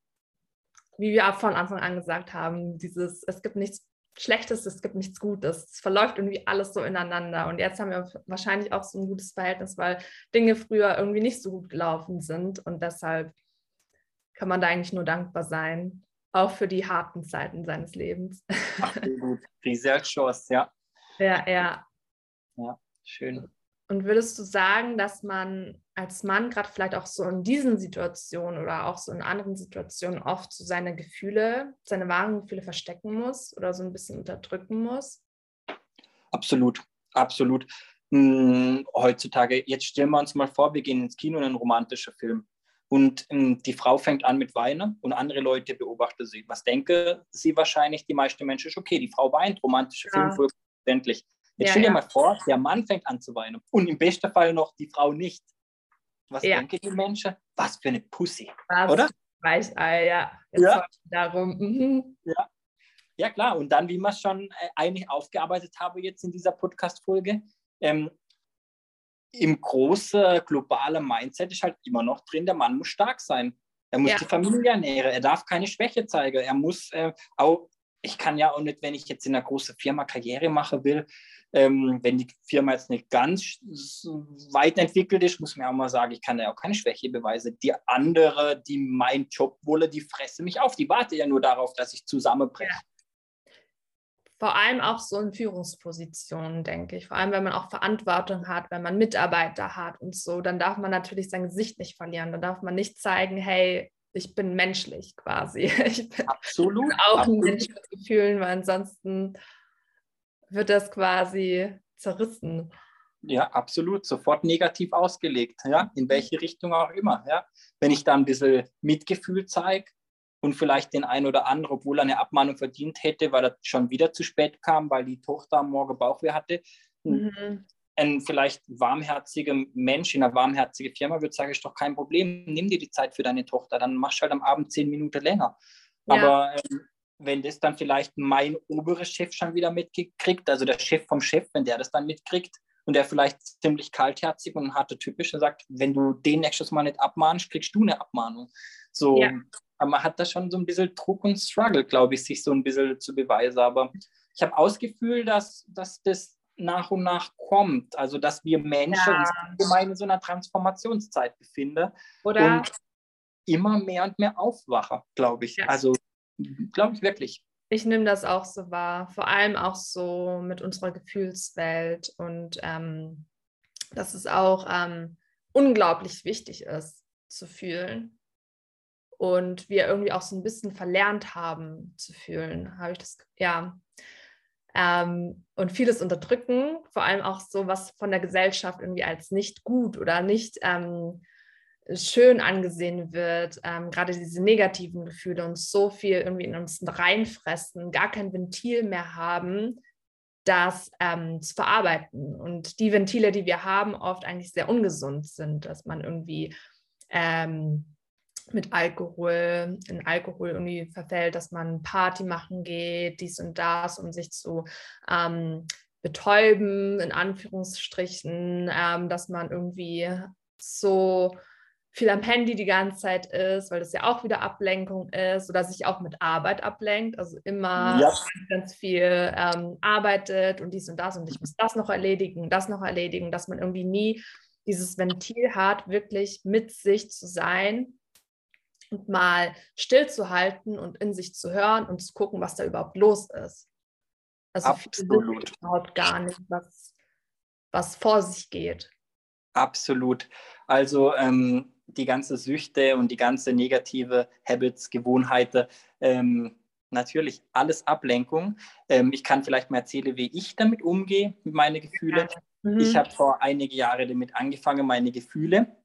wie wir auch von Anfang an gesagt haben, dieses, es gibt nichts Schlechtes, es gibt nichts Gutes. Es verläuft irgendwie alles so ineinander. Und jetzt haben wir wahrscheinlich auch so ein gutes Verhältnis, weil Dinge früher irgendwie nicht so gut gelaufen sind. Und deshalb kann man da eigentlich nur dankbar sein, auch für die harten Zeiten seines Lebens. Absolut. Riesige Chance, ja. Ja, ja. Ja, schön. Und würdest du sagen, dass man als Mann gerade vielleicht auch so in diesen Situationen oder auch so in anderen Situationen oft so seine Gefühle, seine wahren Gefühle verstecken muss oder so ein bisschen unterdrücken muss? Absolut, absolut. Hm, heutzutage, jetzt stellen wir uns mal vor, wir gehen ins Kino in einen romantischen Film und hm, die Frau fängt an mit Weinen und andere Leute beobachten sie. Was denke sie wahrscheinlich? Die meisten Menschen ist okay, die Frau weint, romantischer ja. Film, vollständig. Jetzt ja, stell dir ja. mal vor, der Mann fängt an zu weinen und im besten Fall noch die Frau nicht. Was ja. denken die Menschen? Was für eine Pussy, Was oder? Weichei, ja. Jetzt ja. darum. Mhm. Ja. ja, klar. Und dann, wie wir es schon äh, eigentlich aufgearbeitet haben jetzt in dieser Podcast-Folge, ähm, im großen globalen Mindset ist halt immer noch drin, der Mann muss stark sein. Er muss ja. die Familie ernähren, er darf keine Schwäche zeigen, er muss äh, auch, ich kann ja auch nicht, wenn ich jetzt in einer großen Firma Karriere machen will, ähm, wenn die Firma jetzt nicht ganz weit entwickelt ist, muss man auch mal sagen, ich kann da auch keine Schwäche beweisen. Die andere, die meinen Job wolle, die fresse mich auf. Die warte ja nur darauf, dass ich zusammenbreche. Ja. Vor allem auch so in Führungspositionen, denke ich. Vor allem, wenn man auch Verantwortung hat, wenn man Mitarbeiter hat und so, dann darf man natürlich sein Gesicht nicht verlieren. Dann darf man nicht zeigen, hey, ich bin menschlich quasi. Ich bin absolut, auch absolut. ein Mensch mit Gefühlen, weil ansonsten wird das quasi zerrissen. Ja, absolut. Sofort negativ ausgelegt, ja, in welche Richtung auch immer. Ja. Wenn ich da ein bisschen Mitgefühl zeige und vielleicht den einen oder anderen, obwohl er eine Abmahnung verdient hätte, weil er schon wieder zu spät kam, weil die Tochter am Morgen Bauchweh hatte, mhm. Ein vielleicht warmherziger Mensch in einer warmherzigen Firma würde sagen, ist doch kein Problem, nimm dir die Zeit für deine Tochter, dann machst du halt am Abend zehn Minuten länger. Ja. Aber ähm, wenn das dann vielleicht mein oberer Chef schon wieder mitkriegt, also der Chef vom Chef, wenn der das dann mitkriegt und der vielleicht ziemlich kaltherzig und harte typisch und sagt, wenn du den nächstes Mal nicht abmahnst, kriegst du eine Abmahnung. So, ja. aber man hat da schon so ein bisschen Druck und Struggle, glaube ich, sich so ein bisschen zu beweisen. Aber ich habe ausgefühl, dass, dass das nach und nach kommt. Also, dass wir Menschen ja. allgemein in so einer Transformationszeit befinden. Oder? Und immer mehr und mehr aufwachen, glaube ich. Ja. Also Glaube ich wirklich. Ich nehme das auch so wahr, vor allem auch so mit unserer Gefühlswelt und ähm, dass es auch ähm, unglaublich wichtig ist zu fühlen und wir irgendwie auch so ein bisschen verlernt haben zu fühlen, habe ich das, ja. Ähm, und vieles unterdrücken, vor allem auch so, was von der Gesellschaft irgendwie als nicht gut oder nicht ähm, schön angesehen wird, ähm, gerade diese negativen Gefühle uns so viel irgendwie in uns reinfressen, gar kein Ventil mehr haben, das ähm, zu verarbeiten. Und die Ventile, die wir haben, oft eigentlich sehr ungesund sind, dass man irgendwie ähm, mit Alkohol, in Alkohol irgendwie verfällt, dass man Party machen geht, dies und das, um sich zu ähm, betäuben, in Anführungsstrichen, ähm, dass man irgendwie so viel am Handy die ganze Zeit ist, weil das ja auch wieder Ablenkung ist oder sich auch mit Arbeit ablenkt, also immer ja. ganz viel ähm, arbeitet und dies und das und ich muss das noch erledigen, das noch erledigen, dass man irgendwie nie dieses Ventil hat, wirklich mit sich zu sein und mal stillzuhalten und in sich zu hören und zu gucken, was da überhaupt los ist. Also Absolut. überhaupt gar nicht, was, was vor sich geht. Absolut. Also ähm, die ganze Süchte und die ganze negative Habits, Gewohnheiten, ähm, natürlich alles Ablenkung. Ähm, ich kann vielleicht mal erzählen, wie ich damit umgehe, mit meinen Gefühlen. Mhm. Ich habe vor einigen Jahren damit angefangen, meine Gefühle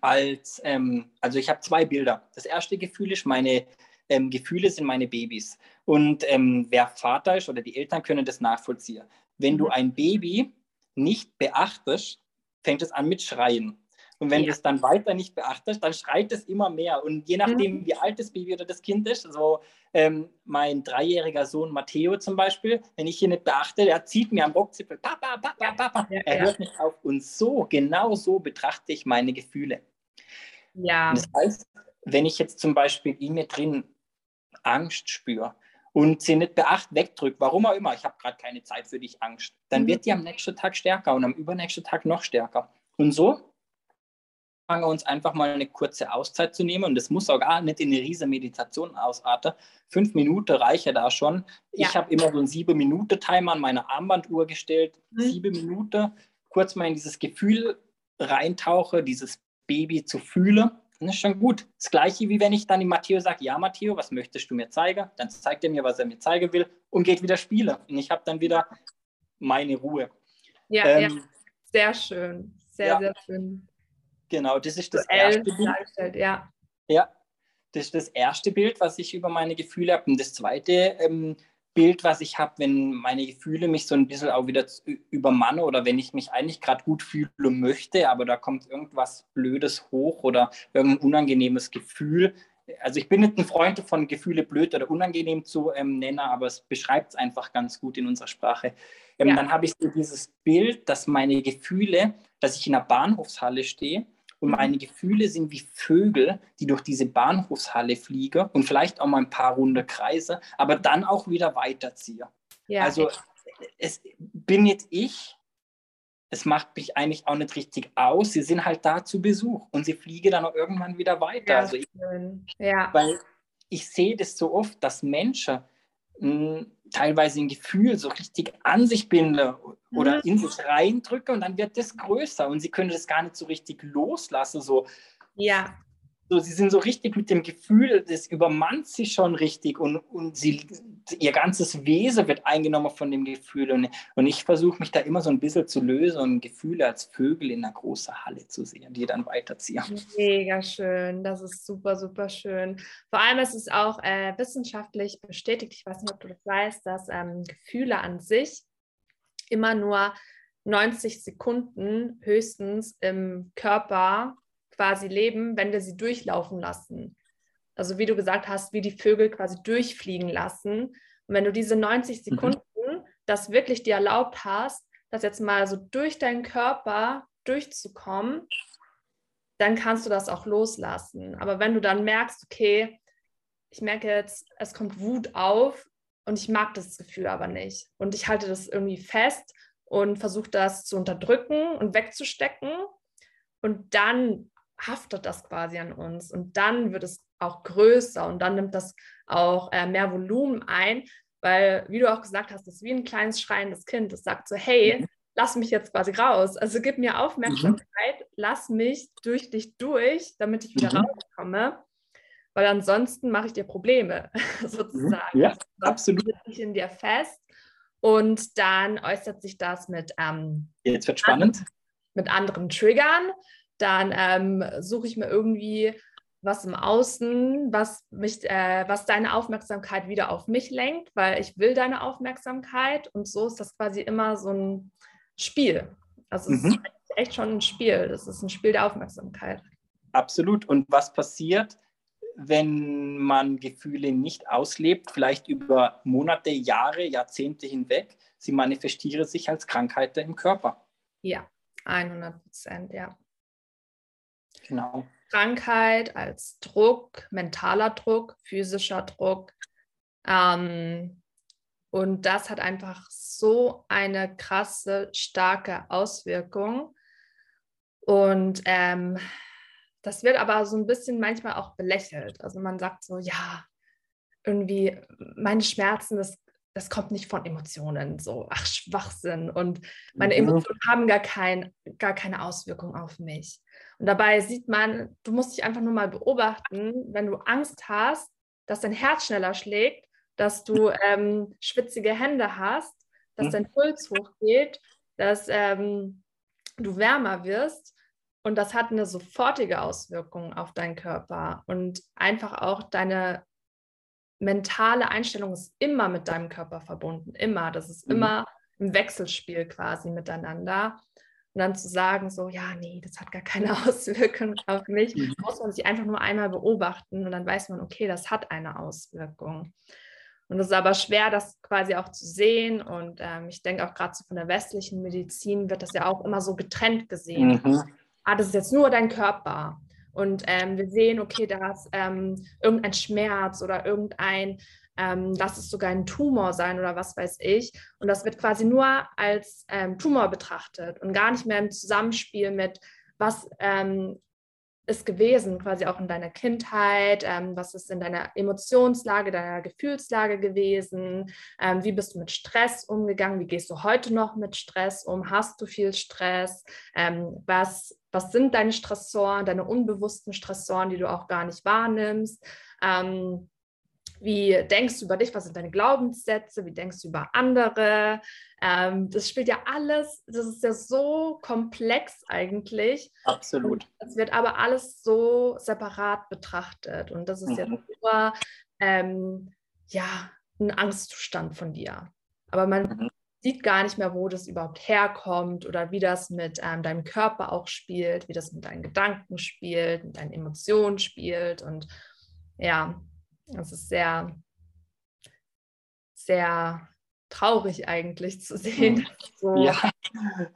als, ähm, also ich habe zwei Bilder. Das erste Gefühl ist, meine ähm, Gefühle sind meine Babys. Und ähm, wer Vater ist oder die Eltern können das nachvollziehen. Wenn mhm. du ein Baby nicht beachtest, fängt es an mit Schreien. Und wenn ja. du es dann weiter nicht beachtest, dann schreit es immer mehr. Und je nachdem, mhm. wie alt das Baby oder das Kind ist, so ähm, mein dreijähriger Sohn Matteo zum Beispiel, wenn ich ihn nicht beachte, der zieht mir am Rockzipfel, Papa, Papa, Papa. Ja, er ja. hört nicht auf. Und so, genau so betrachte ich meine Gefühle. Ja. Das heißt, wenn ich jetzt zum Beispiel in mir drin Angst spüre und sie nicht beacht, wegdrückt, warum auch immer, ich habe gerade keine Zeit für dich, Angst, dann mhm. wird die am nächsten Tag stärker und am übernächsten Tag noch stärker. Und so uns einfach mal eine kurze Auszeit zu nehmen und das muss auch gar nicht in eine riesige Meditation ausarten. Fünf Minuten reichen da schon. Ja. Ich habe immer so einen sieben Minuten Timer an meine Armbanduhr gestellt. Mhm. Sieben Minuten, kurz mal in dieses Gefühl reintauche, dieses Baby zu fühlen. Das ist schon gut. Das gleiche wie wenn ich dann dem Matteo sage, ja Matteo, was möchtest du mir zeigen? Dann zeigt er mir, was er mir zeigen will und geht wieder spielen. Und ich habe dann wieder meine Ruhe. Ja, ähm, ja. sehr schön. Sehr, ja. sehr schön. Genau, das ist das erste Bild. Ja. ja, das ist das erste Bild, was ich über meine Gefühle habe. Und das zweite ähm, Bild, was ich habe, wenn meine Gefühle mich so ein bisschen auch wieder übermannen oder wenn ich mich eigentlich gerade gut fühlen möchte, aber da kommt irgendwas Blödes hoch oder irgendein unangenehmes Gefühl. Also ich bin nicht ein Freund von Gefühle blöd oder unangenehm zu ähm, nennen, aber es beschreibt es einfach ganz gut in unserer Sprache. Ähm, ja. Dann habe ich so dieses Bild, dass meine Gefühle, dass ich in einer Bahnhofshalle stehe und mhm. meine Gefühle sind wie Vögel, die durch diese Bahnhofshalle fliegen und vielleicht auch mal ein paar runde Kreise, aber dann auch wieder weiterziehe. Ja. Also es bin jetzt ich, es macht mich eigentlich auch nicht richtig aus. Sie sind halt da zu Besuch und sie fliegen dann auch irgendwann wieder weiter. Ja, also ich, ja. Weil ich sehe das so oft, dass Menschen mh, teilweise ein Gefühl so richtig an sich binde oder mhm. in sich reindrücke und dann wird das größer und sie können das gar nicht so richtig loslassen. So. Ja. So, sie sind so richtig mit dem Gefühl, das übermannt sie schon richtig und, und sie, ihr ganzes Wesen wird eingenommen von dem Gefühl. Und, und ich versuche mich da immer so ein bisschen zu lösen und Gefühle als Vögel in einer großen Halle zu sehen, die dann weiterziehen. Mega schön, das ist super, super schön. Vor allem ist es auch äh, wissenschaftlich bestätigt, ich weiß nicht, ob du das weißt, dass ähm, Gefühle an sich immer nur 90 Sekunden höchstens im Körper quasi leben, wenn wir sie durchlaufen lassen. Also wie du gesagt hast, wie die Vögel quasi durchfliegen lassen. Und wenn du diese 90 mhm. Sekunden mhm. das wirklich dir erlaubt hast, das jetzt mal so durch deinen Körper durchzukommen, dann kannst du das auch loslassen. Aber wenn du dann merkst, okay, ich merke jetzt, es kommt Wut auf und ich mag das Gefühl aber nicht. Und ich halte das irgendwie fest und versuche das zu unterdrücken und wegzustecken. Und dann haftet das quasi an uns. Und dann wird es auch größer. Und dann nimmt das auch äh, mehr Volumen ein, weil, wie du auch gesagt hast, das ist wie ein kleines schreiendes Kind, das sagt so, hey, mhm. lass mich jetzt quasi raus, also gib mir Aufmerksamkeit, mhm. lass mich durch dich durch, damit ich wieder mhm. rauskomme, weil ansonsten mache ich dir Probleme, sozusagen. Ja, absolut. Ich in dir fest und dann äußert sich das mit ähm, Jetzt wird spannend. mit anderen Triggern, dann ähm, suche ich mir irgendwie was im Außen, was mich, äh, was deine Aufmerksamkeit wieder auf mich lenkt, weil ich will deine Aufmerksamkeit und so ist das quasi immer so ein Spiel. Also es mhm. ist echt schon ein Spiel. Das ist ein Spiel der Aufmerksamkeit. Absolut. Und was passiert, wenn man Gefühle nicht auslebt, vielleicht über Monate, Jahre, Jahrzehnte hinweg? Sie manifestieren sich als Krankheiten im Körper. Ja, 100 Prozent, ja. Genau. Krankheit als Druck, mentaler Druck, physischer Druck. Ähm, und das hat einfach so eine krasse, starke Auswirkung. Und ähm, das wird aber so ein bisschen manchmal auch belächelt. Also man sagt so, ja, irgendwie meine Schmerzen, das, das kommt nicht von Emotionen, so, ach, Schwachsinn. Und meine mhm. Emotionen haben gar, kein, gar keine Auswirkung auf mich. Und dabei sieht man, du musst dich einfach nur mal beobachten, wenn du Angst hast, dass dein Herz schneller schlägt, dass du ähm, schwitzige Hände hast, dass mhm. dein Puls hochgeht, dass ähm, du wärmer wirst. Und das hat eine sofortige Auswirkung auf deinen Körper. Und einfach auch deine mentale Einstellung ist immer mit deinem Körper verbunden. Immer. Das ist mhm. immer im Wechselspiel quasi miteinander. Und dann zu sagen, so, ja, nee, das hat gar keine Auswirkung auf mich, mhm. muss man sich einfach nur einmal beobachten und dann weiß man, okay, das hat eine Auswirkung. Und es ist aber schwer, das quasi auch zu sehen. Und ähm, ich denke auch gerade so von der westlichen Medizin wird das ja auch immer so getrennt gesehen. Mhm. Ah, das ist jetzt nur dein Körper. und ähm, wir sehen, okay, da ist ähm, irgendein Schmerz oder irgendein, ähm, lass es sogar ein Tumor sein oder was weiß ich. Und das wird quasi nur als ähm, Tumor betrachtet und gar nicht mehr im Zusammenspiel mit, was ähm, ist gewesen, quasi auch in deiner Kindheit? Ähm, was ist in deiner Emotionslage, deiner Gefühlslage gewesen? Ähm, wie bist du mit Stress umgegangen? Wie gehst du heute noch mit Stress um? Hast du viel Stress? Ähm, was, was sind deine Stressoren, deine unbewussten Stressoren, die du auch gar nicht wahrnimmst? Ähm, wie denkst du über dich? Was sind deine Glaubenssätze? Wie denkst du über andere? Ähm, das spielt ja alles, das ist ja so komplex eigentlich. Absolut. Es wird aber alles so separat betrachtet. Und das ist mhm. ja nur ähm, ja, ein Angstzustand von dir. Aber man mhm. sieht gar nicht mehr, wo das überhaupt herkommt oder wie das mit ähm, deinem Körper auch spielt, wie das mit deinen Gedanken spielt, mit deinen Emotionen spielt. Und ja, es ist sehr, sehr traurig eigentlich zu sehen, hm. dass so, ja.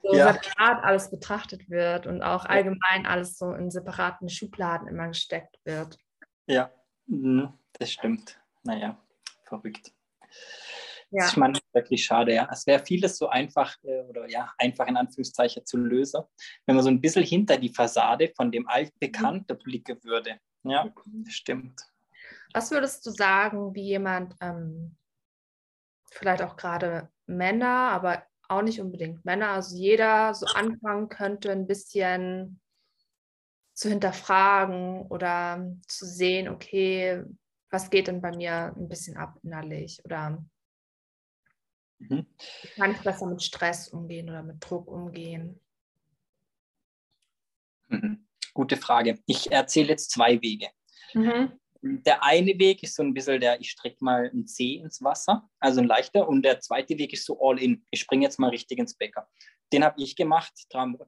so ja. separat alles betrachtet wird und auch allgemein alles so in separaten Schubladen immer gesteckt wird. Ja, mhm, das stimmt. Naja, verrückt. Ja. Das ist manchmal wirklich schade, ja. Es wäre vieles so einfach äh, oder ja, einfach in Anführungszeichen zu lösen, wenn man so ein bisschen hinter die Fassade von dem Altbekannten mhm. blicken würde. Ja, mhm. das stimmt. Was würdest du sagen, wie jemand, ähm, vielleicht auch gerade Männer, aber auch nicht unbedingt Männer, also jeder so anfangen könnte, ein bisschen zu hinterfragen oder zu sehen, okay, was geht denn bei mir ein bisschen ab innerlich oder mhm. kann ich besser mit Stress umgehen oder mit Druck umgehen? Mhm. Gute Frage. Ich erzähle jetzt zwei Wege. Mhm der eine Weg ist so ein bisschen der, ich strecke mal ein C ins Wasser, also ein leichter. Und der zweite Weg ist so all in. Ich springe jetzt mal richtig ins Becker. Den habe ich gemacht,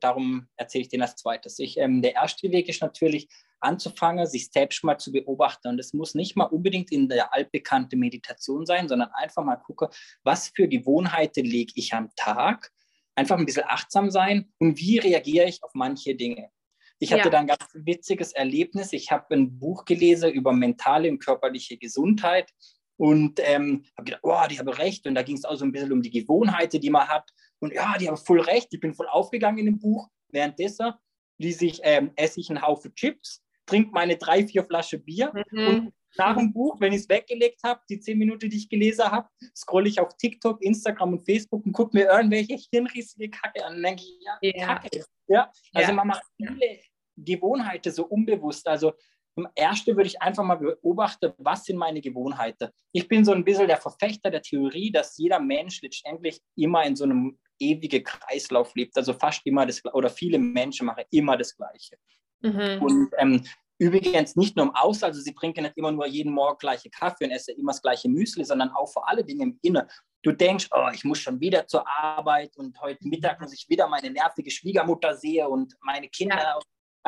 darum, erzähle ich den als zweites. Ich, ähm, der erste Weg ist natürlich anzufangen, sich selbst mal zu beobachten. Und es muss nicht mal unbedingt in der altbekannten Meditation sein, sondern einfach mal gucken, was für Gewohnheiten lege ich am Tag. Einfach ein bisschen achtsam sein und wie reagiere ich auf manche Dinge. Ich hatte ja. da ein ganz witziges Erlebnis. Ich habe ein Buch gelesen über mentale und körperliche Gesundheit und ähm, habe gedacht, oh, die haben recht. Und da ging es auch so ein bisschen um die Gewohnheiten, die man hat. Und ja, die haben voll recht. Ich bin voll aufgegangen in dem Buch. Währenddessen ließ ich, ähm, esse ich einen Haufen Chips, trinke meine drei, vier Flaschen Bier mhm. und nach dem Buch, wenn ich es weggelegt habe, die zehn Minuten, die ich gelesen habe, scrolle ich auf TikTok, Instagram und Facebook und gucke mir irgendwelche hirnrissige Kacke an. Und denke ich, ja, yeah. Kacke. Ja? Also ja. man macht viele Gewohnheiten so unbewusst. Also im ersten würde ich einfach mal beobachten, was sind meine Gewohnheiten. Ich bin so ein bisschen der Verfechter der Theorie, dass jeder Mensch letztendlich immer in so einem ewigen Kreislauf lebt. Also fast immer das oder viele Menschen machen immer das Gleiche. Mhm. Und ähm, übrigens nicht nur im Aus, also sie trinken nicht immer nur jeden Morgen gleiche Kaffee und essen immer das gleiche Müsli, sondern auch vor allen Dingen im Inneren. Du denkst, oh, ich muss schon wieder zur Arbeit und heute Mittag muss ich wieder meine nervige Schwiegermutter sehen und meine Kinder. Ja.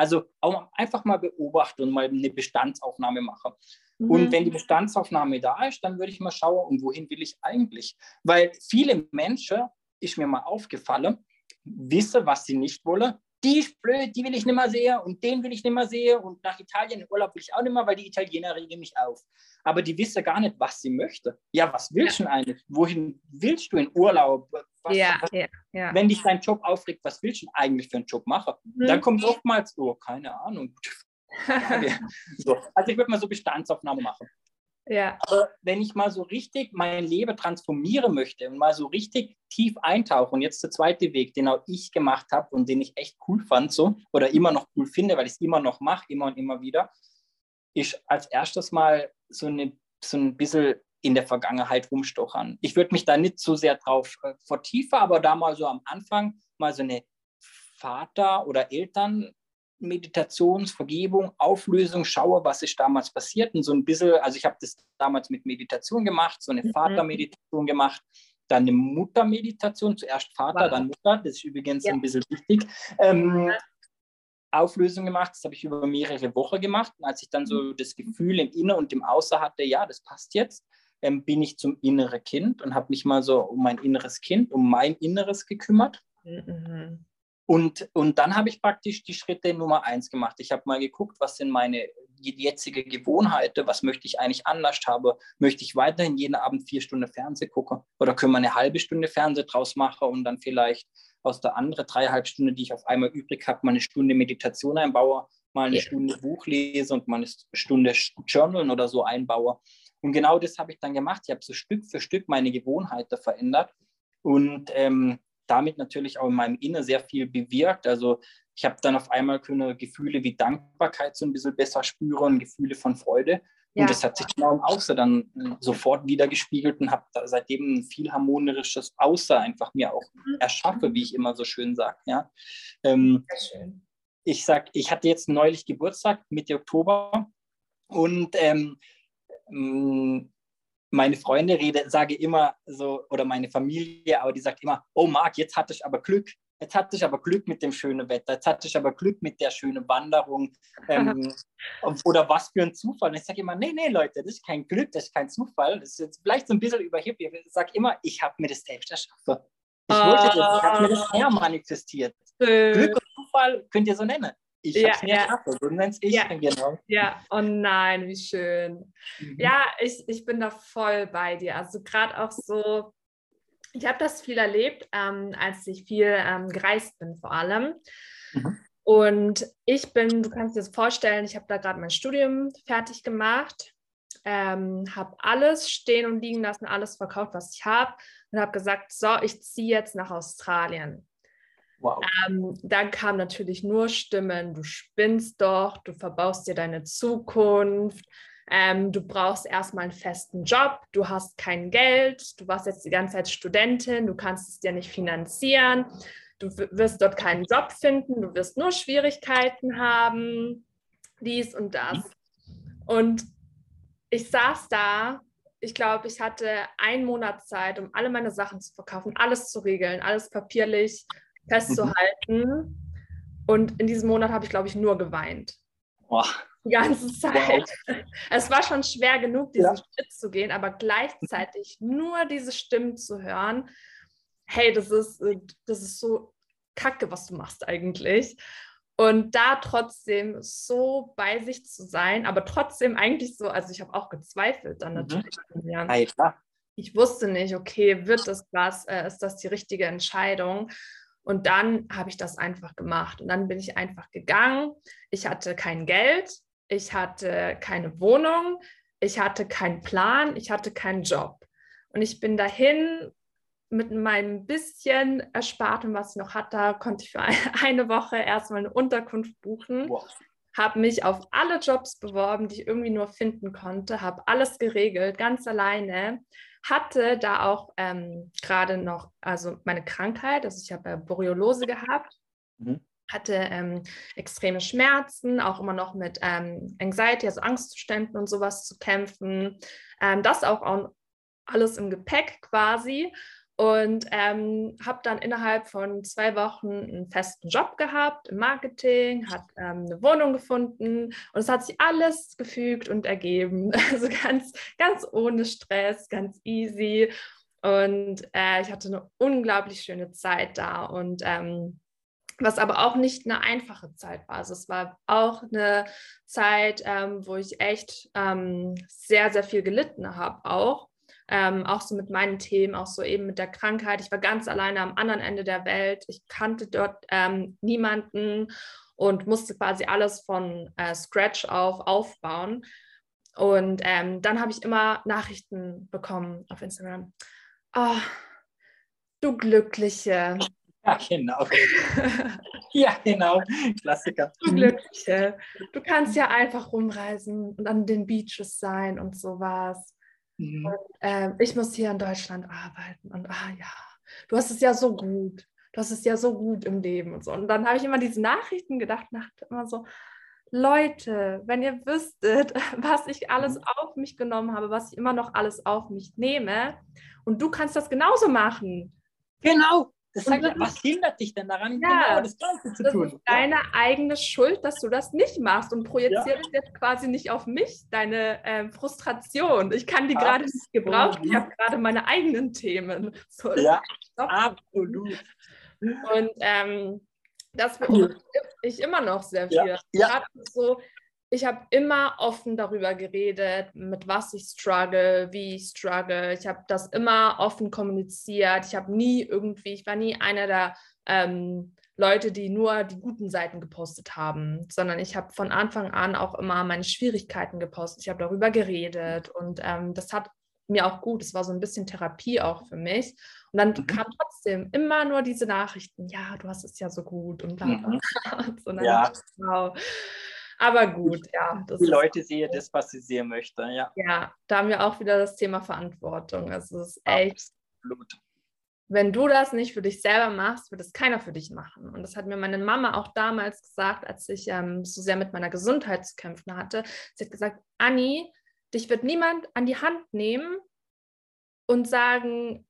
Also auch einfach mal beobachten und mal eine Bestandsaufnahme machen. Mhm. Und wenn die Bestandsaufnahme da ist, dann würde ich mal schauen, und wohin will ich eigentlich? Weil viele Menschen, ist mir mal aufgefallen, wissen, was sie nicht wollen die ist blöd, die will ich nicht mehr sehen und den will ich nicht mehr sehen und nach Italien in Urlaub will ich auch nicht mehr, weil die Italiener regen mich auf. Aber die wissen gar nicht, was sie möchte. Ja, was willst du eigentlich? Wohin willst du in Urlaub? Was, ja, was, ja, ja. Wenn dich dein Job aufregt, was willst du eigentlich für einen Job machen? Mhm. Dann kommt oftmals, oh, keine Ahnung. so. Also ich würde mal so Bestandsaufnahme machen. Ja. Aber wenn ich mal so richtig mein Leben transformieren möchte und mal so richtig tief eintauche, und jetzt der zweite Weg, den auch ich gemacht habe und den ich echt cool fand, so oder immer noch cool finde, weil ich es immer noch mache, immer und immer wieder, ist als erstes mal so, eine, so ein bisschen in der Vergangenheit rumstochern. Ich würde mich da nicht so sehr drauf äh, vertiefen, aber da mal so am Anfang mal so eine Vater- oder Eltern Meditationsvergebung, Auflösung, schaue, was ist damals passiert und so ein bisschen, also ich habe das damals mit Meditation gemacht, so eine mhm. Vatermeditation gemacht, dann eine Muttermeditation, zuerst Vater, wow. dann Mutter, das ist übrigens ja. ein bisschen wichtig. Ähm, Auflösung gemacht, das habe ich über mehrere Wochen gemacht. Und als ich dann so mhm. das Gefühl im Inner und im Außer hatte, ja, das passt jetzt, ähm, bin ich zum inneren Kind und habe mich mal so um mein inneres Kind, um mein Inneres gekümmert. Mhm. Und, und dann habe ich praktisch die Schritte Nummer eins gemacht. Ich habe mal geguckt, was sind meine jetzige Gewohnheiten, was möchte ich eigentlich anders haben. Möchte ich weiterhin jeden Abend vier Stunden Fernsehen gucken oder können wir eine halbe Stunde Fernsehen draus machen und dann vielleicht aus der anderen dreieinhalb Stunden, die ich auf einmal übrig habe, mal eine Stunde Meditation einbaue, mal eine ja. Stunde Buch lese und mal eine Stunde Journalen oder so einbaue. Und genau das habe ich dann gemacht. Ich habe so Stück für Stück meine Gewohnheiten verändert und ähm, damit natürlich auch in meinem Inneren sehr viel bewirkt. Also ich habe dann auf einmal können Gefühle wie Dankbarkeit so ein bisschen besser spüren, Gefühle von Freude. Und ja. das hat sich auch im Außer dann äh, sofort wieder gespiegelt und habe seitdem ein viel harmonisches Außer einfach mir auch mhm. erschaffe, wie ich immer so schön sage. Ja. Ähm, schön. Ich sag, ich hatte jetzt neulich Geburtstag, Mitte Oktober, und ähm, meine Freunde rede, sage immer so, oder meine Familie, aber die sagt immer, oh Marc, jetzt hatte ich aber Glück. Jetzt hatte ich aber Glück mit dem schönen Wetter, jetzt hatte ich aber Glück mit der schönen Wanderung ähm, oder was für ein Zufall. Und ich sage immer, nee, nee, Leute, das ist kein Glück, das ist kein Zufall. Das ist jetzt vielleicht so ein bisschen überheblich. Ich sage immer, ich habe mir das selbst erschaffen. Ich wollte das, ich habe mir das her manifestiert. Glück und Zufall könnt ihr so nennen. Ich ja, habe ja. Geschafft, so nenn's ich ja. genau. Ja, oh nein, wie schön. Mhm. Ja, ich, ich bin da voll bei dir. Also gerade auch so, ich habe das viel erlebt, ähm, als ich viel ähm, gereist bin vor allem. Mhm. Und ich bin, du kannst dir das vorstellen, ich habe da gerade mein Studium fertig gemacht, ähm, habe alles stehen und liegen lassen, alles verkauft, was ich habe und habe gesagt, so, ich ziehe jetzt nach Australien. Wow. Ähm, dann kamen natürlich nur Stimmen, du spinnst doch, du verbaust dir deine Zukunft, ähm, du brauchst erstmal einen festen Job, du hast kein Geld, du warst jetzt die ganze Zeit Studentin, du kannst es dir nicht finanzieren, du wirst dort keinen Job finden, du wirst nur Schwierigkeiten haben, dies und das. Und ich saß da, ich glaube, ich hatte einen Monat Zeit, um alle meine Sachen zu verkaufen, alles zu regeln, alles papierlich festzuhalten. Und in diesem Monat habe ich, glaube ich, nur geweint. Boah. Die ganze Zeit. Wow. Es war schon schwer genug, diesen ja. Schritt zu gehen, aber gleichzeitig nur diese Stimmen zu hören, hey, das ist, äh, das ist so kacke, was du machst eigentlich. Und da trotzdem so bei sich zu sein, aber trotzdem eigentlich so, also ich habe auch gezweifelt dann mhm. natürlich. Mhm. Ja. Ich wusste nicht, okay, wird das was, äh, ist das die richtige Entscheidung? Und dann habe ich das einfach gemacht. Und dann bin ich einfach gegangen. Ich hatte kein Geld, ich hatte keine Wohnung, ich hatte keinen Plan, ich hatte keinen Job. Und ich bin dahin mit meinem bisschen Erspartem, was ich noch hatte, konnte ich für eine Woche erstmal eine Unterkunft buchen. Wow. Habe mich auf alle Jobs beworben, die ich irgendwie nur finden konnte, habe alles geregelt, ganz alleine hatte da auch ähm, gerade noch, also meine Krankheit, also ich habe Boreolose gehabt, mhm. hatte ähm, extreme Schmerzen, auch immer noch mit ähm, Anxiety, also Angstzuständen und sowas zu kämpfen. Ähm, das auch, auch alles im Gepäck quasi und ähm, habe dann innerhalb von zwei Wochen einen festen Job gehabt im Marketing, hat ähm, eine Wohnung gefunden und es hat sich alles gefügt und ergeben. Also ganz, ganz ohne Stress, ganz easy. Und äh, ich hatte eine unglaublich schöne Zeit da und ähm, was aber auch nicht eine einfache Zeit war. Also es war auch eine Zeit, ähm, wo ich echt ähm, sehr, sehr viel gelitten habe auch ähm, auch so mit meinen Themen, auch so eben mit der Krankheit. Ich war ganz alleine am anderen Ende der Welt. Ich kannte dort ähm, niemanden und musste quasi alles von äh, Scratch auf aufbauen. Und ähm, dann habe ich immer Nachrichten bekommen auf Instagram. Oh, du Glückliche. Ja, genau. ja, genau. Klassiker. Du Glückliche. Du kannst ja einfach rumreisen und an den Beaches sein und sowas. Mhm. Und, äh, ich muss hier in Deutschland arbeiten und ah ja, du hast es ja so gut. Du hast es ja so gut im Leben und so. Und dann habe ich immer diese Nachrichten gedacht, dachte immer so, Leute, wenn ihr wüsstet, was ich alles mhm. auf mich genommen habe, was ich immer noch alles auf mich nehme, und du kannst das genauso machen. Genau, das sagt, das was hindert dich denn daran, ja, genau das Gleiche zu das tun? Ist deine eigene Schuld, dass du das nicht machst und projizierst ja. jetzt quasi nicht auf mich deine äh, Frustration. Ich kann die gerade nicht gebrauchen. Ich habe gerade meine eigenen Themen. So, ja, absolut. Und ähm, Das beobachte ich immer noch sehr viel. Ja. ja. So, ich habe immer offen darüber geredet, mit was ich struggle, wie ich struggle. Ich habe das immer offen kommuniziert. Ich habe nie irgendwie, ich war nie einer der ähm, Leute, die nur die guten Seiten gepostet haben, sondern ich habe von Anfang an auch immer meine Schwierigkeiten gepostet. Ich habe darüber geredet und ähm, das hat mir auch gut. Es war so ein bisschen Therapie auch für mich. Und dann mhm. kam trotzdem immer nur diese Nachrichten, ja, du hast es ja so gut und bla bla. Mhm. so, ja. Wow. Aber gut, ja. die Leute sehen das, was sie sehen möchten, ja. Ja, da haben wir auch wieder das Thema Verantwortung. Es ist echt. Absolut. Wenn du das nicht für dich selber machst, wird es keiner für dich machen. Und das hat mir meine Mama auch damals gesagt, als ich ähm, so sehr mit meiner Gesundheit zu kämpfen hatte. Sie hat gesagt, Anni, dich wird niemand an die Hand nehmen und sagen,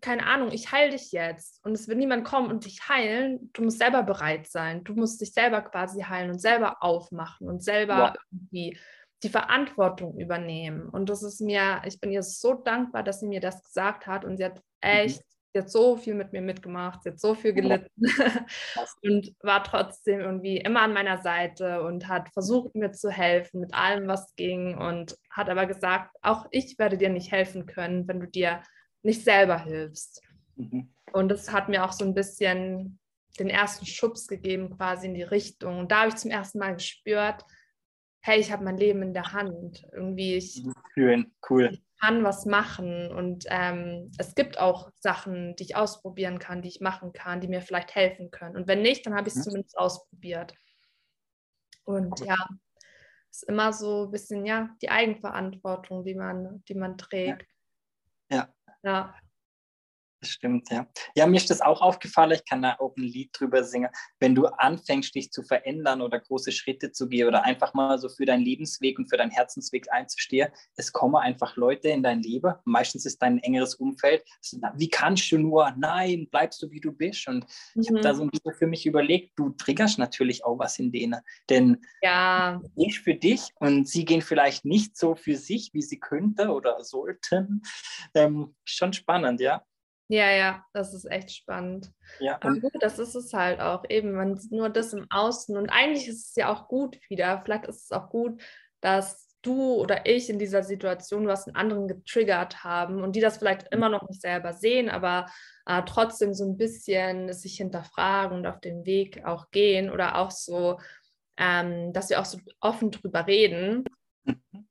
keine Ahnung, ich heile dich jetzt und es wird niemand kommen und dich heilen. Du musst selber bereit sein. Du musst dich selber quasi heilen und selber aufmachen und selber ja. irgendwie die Verantwortung übernehmen. Und das ist mir, ich bin ihr so dankbar, dass sie mir das gesagt hat und sie hat mhm. echt, mhm. sie hat so viel mit mir mitgemacht, sie hat so viel gelitten und war trotzdem irgendwie immer an meiner Seite und hat versucht, mir zu helfen mit allem, was ging und hat aber gesagt, auch ich werde dir nicht helfen können, wenn du dir nicht selber hilfst. Mhm. Und das hat mir auch so ein bisschen den ersten Schubs gegeben, quasi in die Richtung. Und da habe ich zum ersten Mal gespürt, hey, ich habe mein Leben in der Hand. Irgendwie, ich, Schön, cool. ich kann was machen. Und ähm, es gibt auch Sachen, die ich ausprobieren kann, die ich machen kann, die mir vielleicht helfen können. Und wenn nicht, dann habe ich es mhm. zumindest ausprobiert. Und ja, es ist immer so ein bisschen, ja, die Eigenverantwortung, die man, die man trägt. Ja. Ja. Das stimmt, ja. Ja, mir ist das auch aufgefallen. Ich kann da auch ein Lied drüber singen. Wenn du anfängst, dich zu verändern oder große Schritte zu gehen oder einfach mal so für deinen Lebensweg und für deinen Herzensweg einzustehen, es kommen einfach Leute in dein Leben. Meistens ist dein engeres Umfeld. Wie kannst du nur? Nein, bleibst du, wie du bist. Und mhm. ich habe da so ein bisschen für mich überlegt, du triggerst natürlich auch was in denen. Denn ja. ich für dich und sie gehen vielleicht nicht so für sich, wie sie könnte oder sollten. Ähm, schon spannend, ja. Ja, ja, das ist echt spannend. Ja, Aber gut, das ist es halt auch. Eben, man sieht nur das im Außen. Und eigentlich ist es ja auch gut wieder. Vielleicht ist es auch gut, dass du oder ich in dieser Situation was einen anderen getriggert haben und die das vielleicht immer noch nicht selber sehen, aber äh, trotzdem so ein bisschen sich hinterfragen und auf den Weg auch gehen oder auch so, ähm, dass wir auch so offen drüber reden. Mhm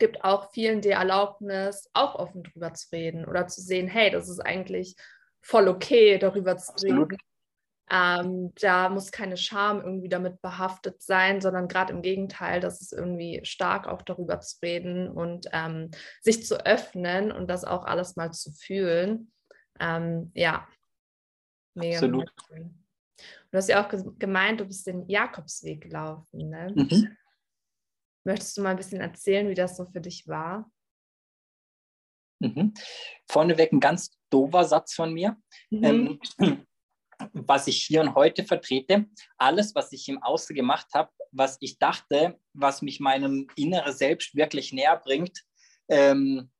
gibt auch vielen die Erlaubnis, auch offen drüber zu reden oder zu sehen, hey, das ist eigentlich voll okay, darüber zu Absolut. reden. Ähm, da muss keine Scham irgendwie damit behaftet sein, sondern gerade im Gegenteil, das ist irgendwie stark auch darüber zu reden und ähm, sich zu öffnen und das auch alles mal zu fühlen. Ähm, ja, mega. Absolut. Cool. Du hast ja auch gemeint, du bist den Jakobsweg gelaufen. Ne? Mhm. Möchtest du mal ein bisschen erzählen, wie das so für dich war? Mhm. Vorneweg ein ganz dober Satz von mir. Mhm. Ähm, was ich hier und heute vertrete, alles, was ich im Außen gemacht habe, was ich dachte, was mich meinem inneren Selbst wirklich näher bringt, ähm,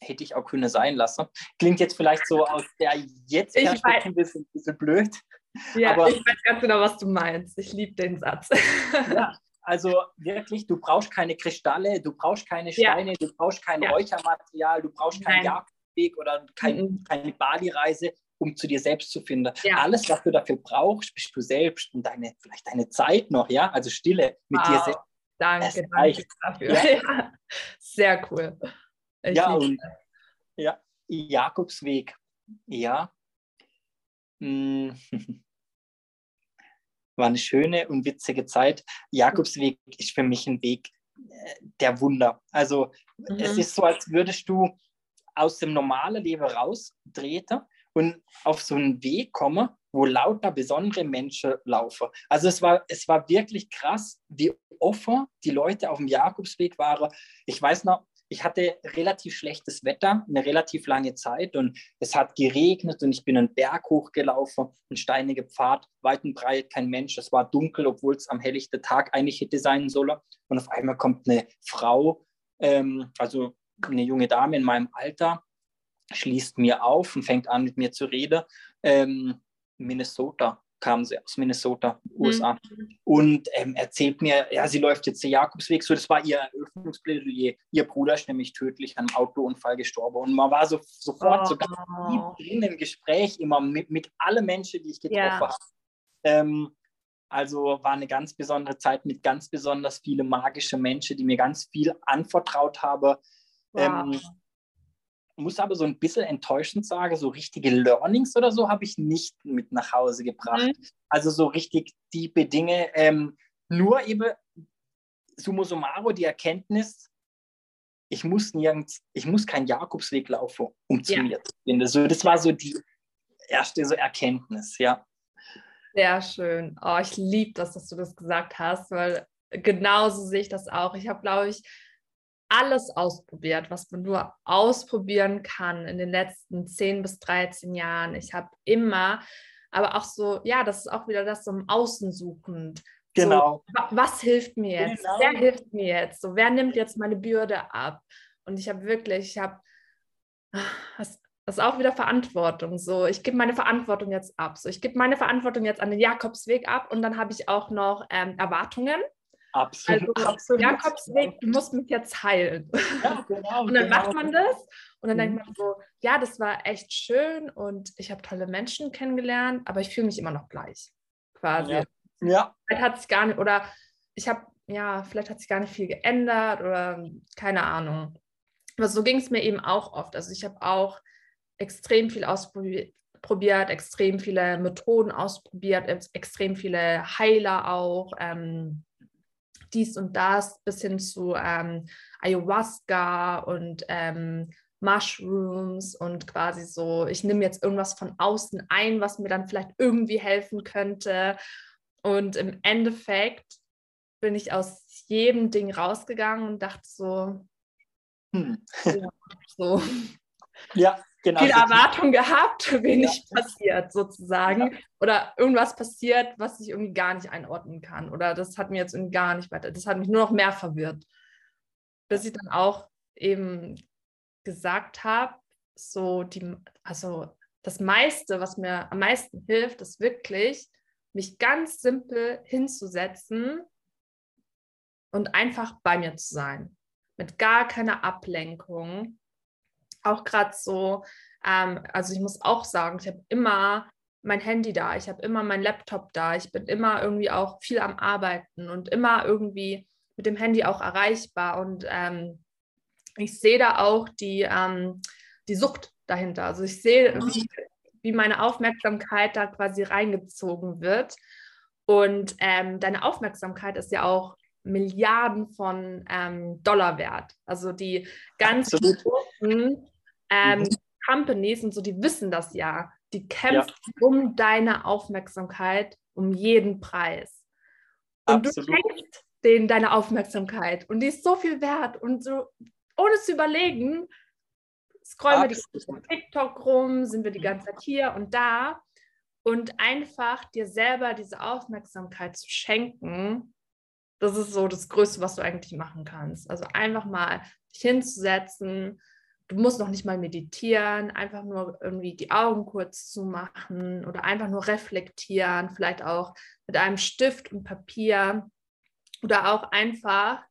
hätte ich auch können sein lassen. Klingt jetzt vielleicht so aus der jetzt ein bisschen blöd. Ja, aber, ich weiß ganz genau, was du meinst. Ich liebe den Satz. Ja, Also wirklich, du brauchst keine Kristalle, du brauchst keine Steine, ja. du brauchst kein ja. Räuchermaterial, du brauchst keinen Jagdweg oder kein, mhm. keine Bali-Reise, um zu dir selbst zu finden. Ja. Alles, was du dafür brauchst, bist du selbst und deine, vielleicht deine Zeit noch, ja, also Stille mit wow. dir selbst. Danke, danke dafür. Ja. Sehr cool. Ich ja, und, ja, Jakobsweg, ja. Hm. war eine schöne und witzige Zeit. Jakobsweg ist für mich ein Weg äh, der Wunder. Also mhm. es ist so, als würdest du aus dem normalen Leben raustreten und auf so einen Weg kommen, wo lauter besondere Menschen laufen. Also es war, es war wirklich krass, wie offen die Leute auf dem Jakobsweg waren. Ich weiß noch, ich hatte relativ schlechtes Wetter, eine relativ lange Zeit und es hat geregnet und ich bin einen Berg hochgelaufen, ein steiniger Pfad, weit und breit kein Mensch. Es war dunkel, obwohl es am helllichten Tag eigentlich hätte sein sollen. Und auf einmal kommt eine Frau, ähm, also eine junge Dame in meinem Alter, schließt mir auf und fängt an, mit mir zu reden. Ähm, Minnesota. Kam sie aus Minnesota, USA. Mhm. Und ähm, erzählt mir, ja, sie läuft jetzt den Jakobsweg. So, das war ihr Eröffnungsplädoyer. Ihr Bruder ist nämlich tödlich an einem Autounfall gestorben. Und man war so, sofort oh. so ganz drin im Gespräch, immer mit, mit allen Menschen, die ich getroffen yeah. habe. Ähm, also war eine ganz besondere Zeit mit ganz besonders vielen magischen Menschen, die mir ganz viel anvertraut haben. Wow. Ähm, muss aber so ein bisschen enttäuschend sagen, so richtige Learnings oder so habe ich nicht mit nach Hause gebracht. Mhm. Also so richtig tiefe Dinge. Ähm, nur eben summa summarum die Erkenntnis, ich muss nirgends, ich muss keinen Jakobsweg laufen, um zu ja. mir zu finden. So, das war so die erste so Erkenntnis, ja. Sehr schön. Oh, ich liebe das, dass du das gesagt hast, weil genauso sehe ich das auch. Ich habe, glaube ich, alles ausprobiert, was man nur ausprobieren kann in den letzten 10 bis 13 Jahren. Ich habe immer, aber auch so, ja, das ist auch wieder das so im Außen suchend. Genau. So, was hilft mir jetzt? Genau. Wer hilft mir jetzt? So, wer nimmt jetzt meine Bürde ab? Und ich habe wirklich, ich habe, das, das ist auch wieder Verantwortung. So, ich gebe meine Verantwortung jetzt ab. So, ich gebe meine Verantwortung jetzt an den Jakobsweg ab und dann habe ich auch noch ähm, Erwartungen Absolut. Also, absolut. Jakobsweg, du musst mich jetzt heilen. Ja, genau, und dann genau. macht man das und dann mhm. denkt man so, ja, das war echt schön und ich habe tolle Menschen kennengelernt, aber ich fühle mich immer noch gleich, quasi. Ja. ja. Vielleicht hat sich gar nicht, oder ich habe, ja, vielleicht hat sich gar nicht viel geändert oder keine Ahnung. Aber so ging es mir eben auch oft. Also ich habe auch extrem viel ausprobiert, extrem viele Methoden ausprobiert, extrem viele Heiler auch. Ähm, dies und das bis hin zu ähm, Ayahuasca und ähm, Mushrooms und quasi so, ich nehme jetzt irgendwas von außen ein, was mir dann vielleicht irgendwie helfen könnte. Und im Endeffekt bin ich aus jedem Ding rausgegangen und dachte so, hm. ja, so. ja, genau. Viele Erwartungen gehabt, wenig ja. passiert sozusagen. Ja. Oder irgendwas passiert, was ich irgendwie gar nicht einordnen kann. Oder das hat mir jetzt irgendwie gar nicht weiter, das hat mich nur noch mehr verwirrt. Bis ich dann auch eben gesagt habe, so die, also das meiste, was mir am meisten hilft, ist wirklich, mich ganz simpel hinzusetzen und einfach bei mir zu sein. Mit gar keiner Ablenkung auch gerade so, ähm, also ich muss auch sagen, ich habe immer mein Handy da, ich habe immer mein Laptop da, ich bin immer irgendwie auch viel am Arbeiten und immer irgendwie mit dem Handy auch erreichbar und ähm, ich sehe da auch die, ähm, die Sucht dahinter. Also ich sehe, wie, wie meine Aufmerksamkeit da quasi reingezogen wird. Und ähm, deine Aufmerksamkeit ist ja auch Milliarden von ähm, Dollar wert. Also die ganz großen ähm, mhm. Companies und so, die wissen das ja. Die kämpfen ja. um deine Aufmerksamkeit um jeden Preis. Und Absolut. du schenkst denen deine Aufmerksamkeit und die ist so viel wert und so, ohne zu überlegen, scrollen Absolut. wir die ganze Zeit TikTok rum, sind wir die ganze Zeit hier und da und einfach dir selber diese Aufmerksamkeit zu schenken, das ist so das Größte, was du eigentlich machen kannst. Also einfach mal dich hinzusetzen, du musst noch nicht mal meditieren, einfach nur irgendwie die Augen kurz zu machen oder einfach nur reflektieren, vielleicht auch mit einem Stift und Papier oder auch einfach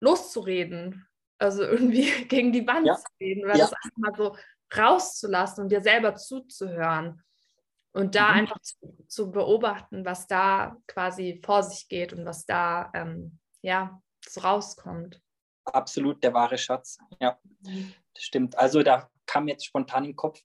loszureden, also irgendwie gegen die Wand ja. zu reden oder ja. das einfach mal so rauszulassen und dir selber zuzuhören und da mhm. einfach zu, zu, beobachten, was da quasi vor sich geht und was da ähm, ja so rauskommt. Absolut der wahre Schatz, ja. Das stimmt. Also da kam jetzt spontan im Kopf,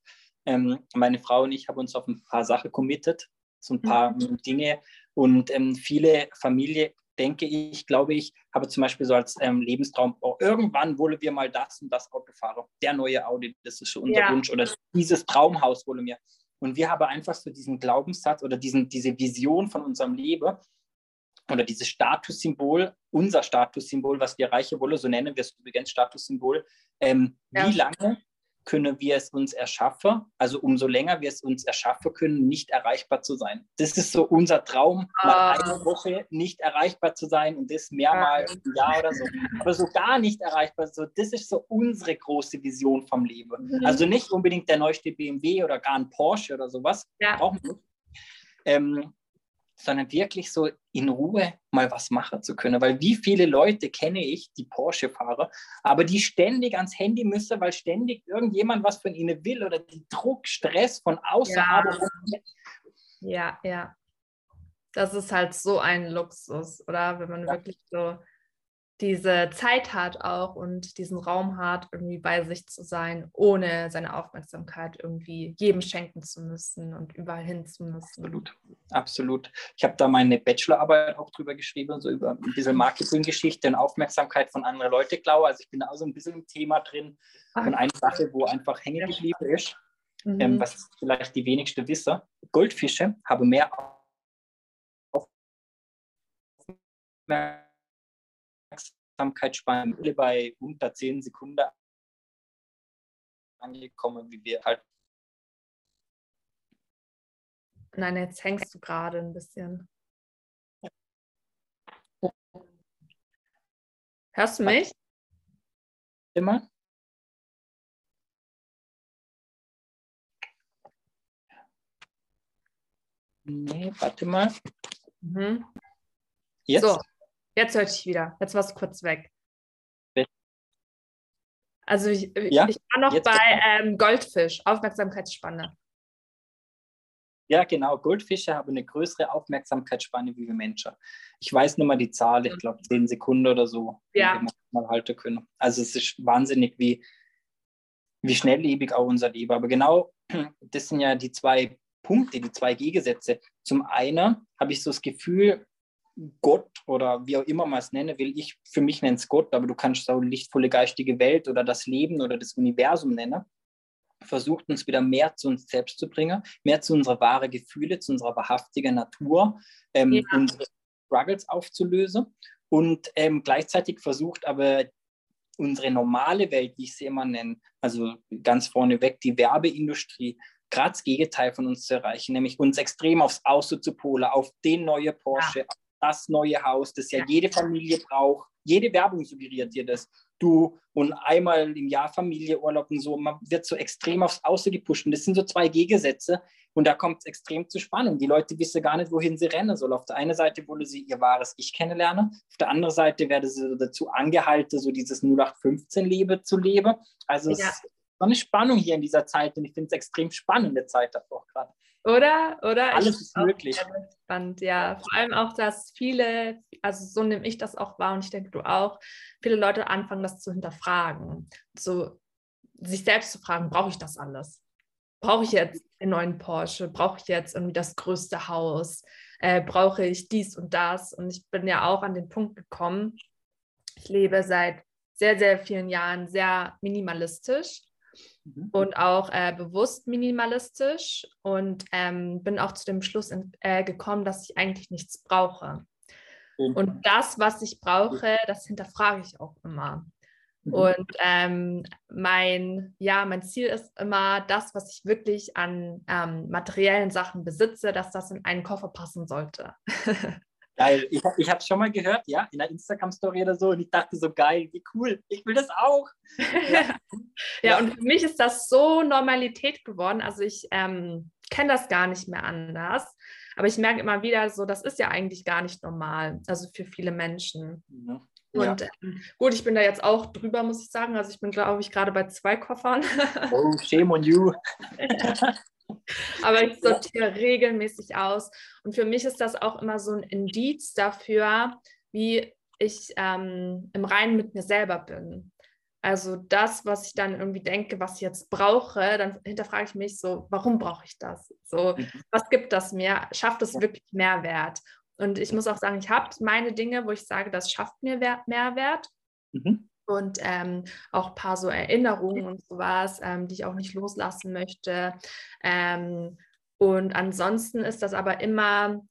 ähm, meine Frau und ich haben uns auf ein paar Sachen committed, so ein paar mhm. Dinge. Und ähm, viele Familien, denke ich, glaube ich, habe zum Beispiel so als ähm, Lebenstraum, oh, irgendwann wollen wir mal das und das Auto fahren. Der neue Audi, das ist schon unser ja. Wunsch. Oder dieses Traumhaus wollen wir. Und wir haben einfach so diesen Glaubenssatz oder diesen, diese Vision von unserem Leben, oder dieses Statussymbol, unser Statussymbol, was wir erreichen wollen, so nennen wir es übrigens Statussymbol, ähm, ja. wie lange können wir es uns erschaffen, also umso länger wir es uns erschaffen können, nicht erreichbar zu sein. Das ist so unser Traum, mal ah. eine Woche nicht erreichbar zu sein und das mehrmals im Jahr oder so. Aber so gar nicht erreichbar, so, das ist so unsere große Vision vom Leben. Mhm. Also nicht unbedingt der neueste BMW oder gar ein Porsche oder sowas, ja. brauchen wir nicht ähm, sondern wirklich so in Ruhe mal was machen zu können. Weil wie viele Leute kenne ich, die Porsche-Fahrer, aber die ständig ans Handy müssen, weil ständig irgendjemand was von ihnen will oder die Druck, Stress von außen. Ja, ja, ja. Das ist halt so ein Luxus, oder? Wenn man ja. wirklich so diese Zeit hat auch und diesen Raum hat, irgendwie bei sich zu sein, ohne seine Aufmerksamkeit irgendwie jedem schenken zu müssen und überall hin zu müssen. Absolut, absolut. Ich habe da meine Bachelorarbeit auch drüber geschrieben, so über ein bisschen Marketinggeschichte und Aufmerksamkeit von anderen Leuten, glaube Also ich bin da auch so ein bisschen im Thema drin und eine Sache, wo einfach hängen geblieben ist, ähm, mhm. ähm, was vielleicht die wenigsten wissen, Goldfische haben mehr Aufmerksamkeit Aufmerksamkeitsspanne bei unter 10 Sekunden angekommen, wie wir halt. Nein, jetzt hängst du gerade ein bisschen. Hörst du mich? Immer? Nee, warte mal. Mhm. Jetzt? So, Jetzt höre ich wieder. Jetzt warst du kurz weg. Also ich, ja, ich war noch jetzt bei ähm, Goldfisch, Aufmerksamkeitsspanne. Ja, genau. Goldfische haben eine größere Aufmerksamkeitsspanne wie wir Menschen. Ich weiß nicht mal die Zahl, ich glaube zehn Sekunden oder so, ja. die wir mal halten können. Also es ist wahnsinnig, wie, wie schnelllebig auch unser Leben. Aber genau, das sind ja die zwei Punkte, die zwei Gegensätze. Zum einen habe ich so das Gefühl, Gott oder wie auch immer man es nennen will, ich für mich nenne es Gott, aber du kannst auch lichtvolle geistige Welt oder das Leben oder das Universum nennen, versucht uns wieder mehr zu uns selbst zu bringen, mehr zu unserer wahren Gefühle, zu unserer wahrhaftigen Natur, ähm, ja. unsere Struggles aufzulösen. Und ähm, gleichzeitig versucht aber unsere normale Welt, wie ich sie immer nenne, also ganz vorneweg die Werbeindustrie, gerade das Gegenteil von uns zu erreichen, nämlich uns extrem aufs Außen zu polen, auf den neuen Porsche, ja das neue Haus, das ja jede Familie braucht. Jede Werbung suggeriert dir das. Du und einmal im Jahr Familieurlaub und so, man wird so extrem aufs Außen gepusht. Und das sind so zwei Gegensätze und da kommt es extrem zu Spannung. Die Leute wissen gar nicht, wohin sie rennen sollen. Auf der einen Seite wollen sie ihr wahres Ich kennenlernen, auf der anderen Seite werden sie dazu angehalten, so dieses 0815-Leben zu leben. Also ja. es ist so eine Spannung hier in dieser Zeit und ich finde es extrem spannende Zeit davor gerade. Oder? Oder? Alles ist möglich. Spannend, ja. Vor allem auch, dass viele, also so nehme ich das auch wahr und ich denke du auch, viele Leute anfangen, das zu hinterfragen. So sich selbst zu fragen, brauche ich das alles? Brauche ich jetzt einen neuen Porsche? Brauche ich jetzt irgendwie das größte Haus? Äh, brauche ich dies und das? Und ich bin ja auch an den Punkt gekommen, ich lebe seit sehr, sehr vielen Jahren sehr minimalistisch Mhm. und auch äh, bewusst minimalistisch und ähm, bin auch zu dem Schluss in, äh, gekommen, dass ich eigentlich nichts brauche. Mhm. Und das, was ich brauche, das hinterfrage ich auch immer. Mhm. Und ähm, mein, ja, mein Ziel ist immer, das, was ich wirklich an ähm, materiellen Sachen besitze, dass das in einen Koffer passen sollte. Geil. Ich, ich habe es schon mal gehört, ja, in einer Instagram-Story oder so. Und ich dachte so, geil, wie cool, ich will das auch. Ja, ja und für mich ist das so Normalität geworden. Also ich ähm, kenne das gar nicht mehr anders. Aber ich merke immer wieder so, das ist ja eigentlich gar nicht normal. Also für viele Menschen. Ja. Und ja. ähm, gut, ich bin da jetzt auch drüber, muss ich sagen. Also ich bin, glaube ich, gerade bei zwei Koffern. Oh, shame on you. Aber ich sortiere regelmäßig aus. Und für mich ist das auch immer so ein Indiz dafür, wie ich ähm, im Reinen mit mir selber bin. Also das, was ich dann irgendwie denke, was ich jetzt brauche, dann hinterfrage ich mich so, warum brauche ich das? So, mhm. was gibt das mir? Schafft es wirklich Mehrwert? Und ich muss auch sagen, ich habe meine Dinge, wo ich sage, das schafft mir Mehrwert. Mhm und ähm, auch ein paar so Erinnerungen und sowas, ähm, die ich auch nicht loslassen möchte. Ähm, und ansonsten ist das aber immer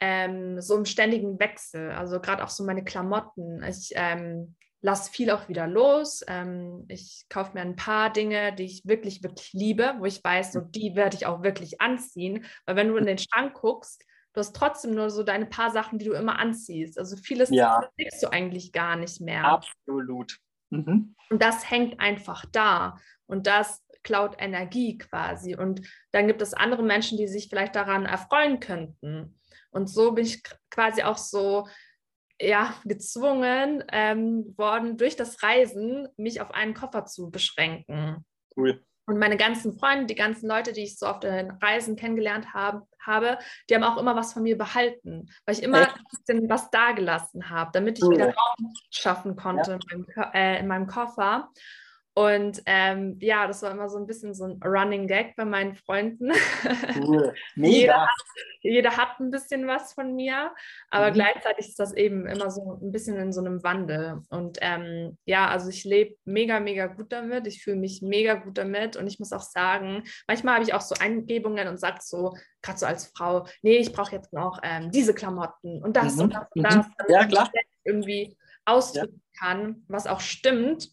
ähm, so im ständigen Wechsel. Also gerade auch so meine Klamotten. Ich ähm, lasse viel auch wieder los. Ähm, ich kaufe mir ein paar Dinge, die ich wirklich, wirklich liebe, wo ich weiß, so die werde ich auch wirklich anziehen. Weil wenn du in den Schrank guckst, du hast trotzdem nur so deine paar Sachen, die du immer anziehst. Also vieles ja. kriegst du eigentlich gar nicht mehr. Absolut. Mhm. Und das hängt einfach da. Und das klaut Energie quasi. Und dann gibt es andere Menschen, die sich vielleicht daran erfreuen könnten. Und so bin ich quasi auch so ja, gezwungen ähm, worden, durch das Reisen mich auf einen Koffer zu beschränken. Cool. Und meine ganzen Freunde, die ganzen Leute, die ich so auf den Reisen kennengelernt hab, habe, die haben auch immer was von mir behalten, weil ich immer ein bisschen was dagelassen habe, damit ich wieder Raum schaffen konnte ja. in, meinem, äh, in meinem Koffer. Und ähm, ja, das war immer so ein bisschen so ein Running Gag bei meinen Freunden. Cool. Mega. jeder, hat, jeder, hat, ein bisschen was von mir, aber mhm. gleichzeitig ist das eben immer so ein bisschen in so einem Wandel. Und ähm, ja, also ich lebe mega, mega gut damit. Ich fühle mich mega gut damit. Und ich muss auch sagen, manchmal habe ich auch so Eingebungen und sage so, gerade so als Frau, nee, ich brauche jetzt noch ähm, diese Klamotten und das mhm. und das und mhm. das. Ja, klar. Irgendwie ausdrücken ja. kann, was auch stimmt.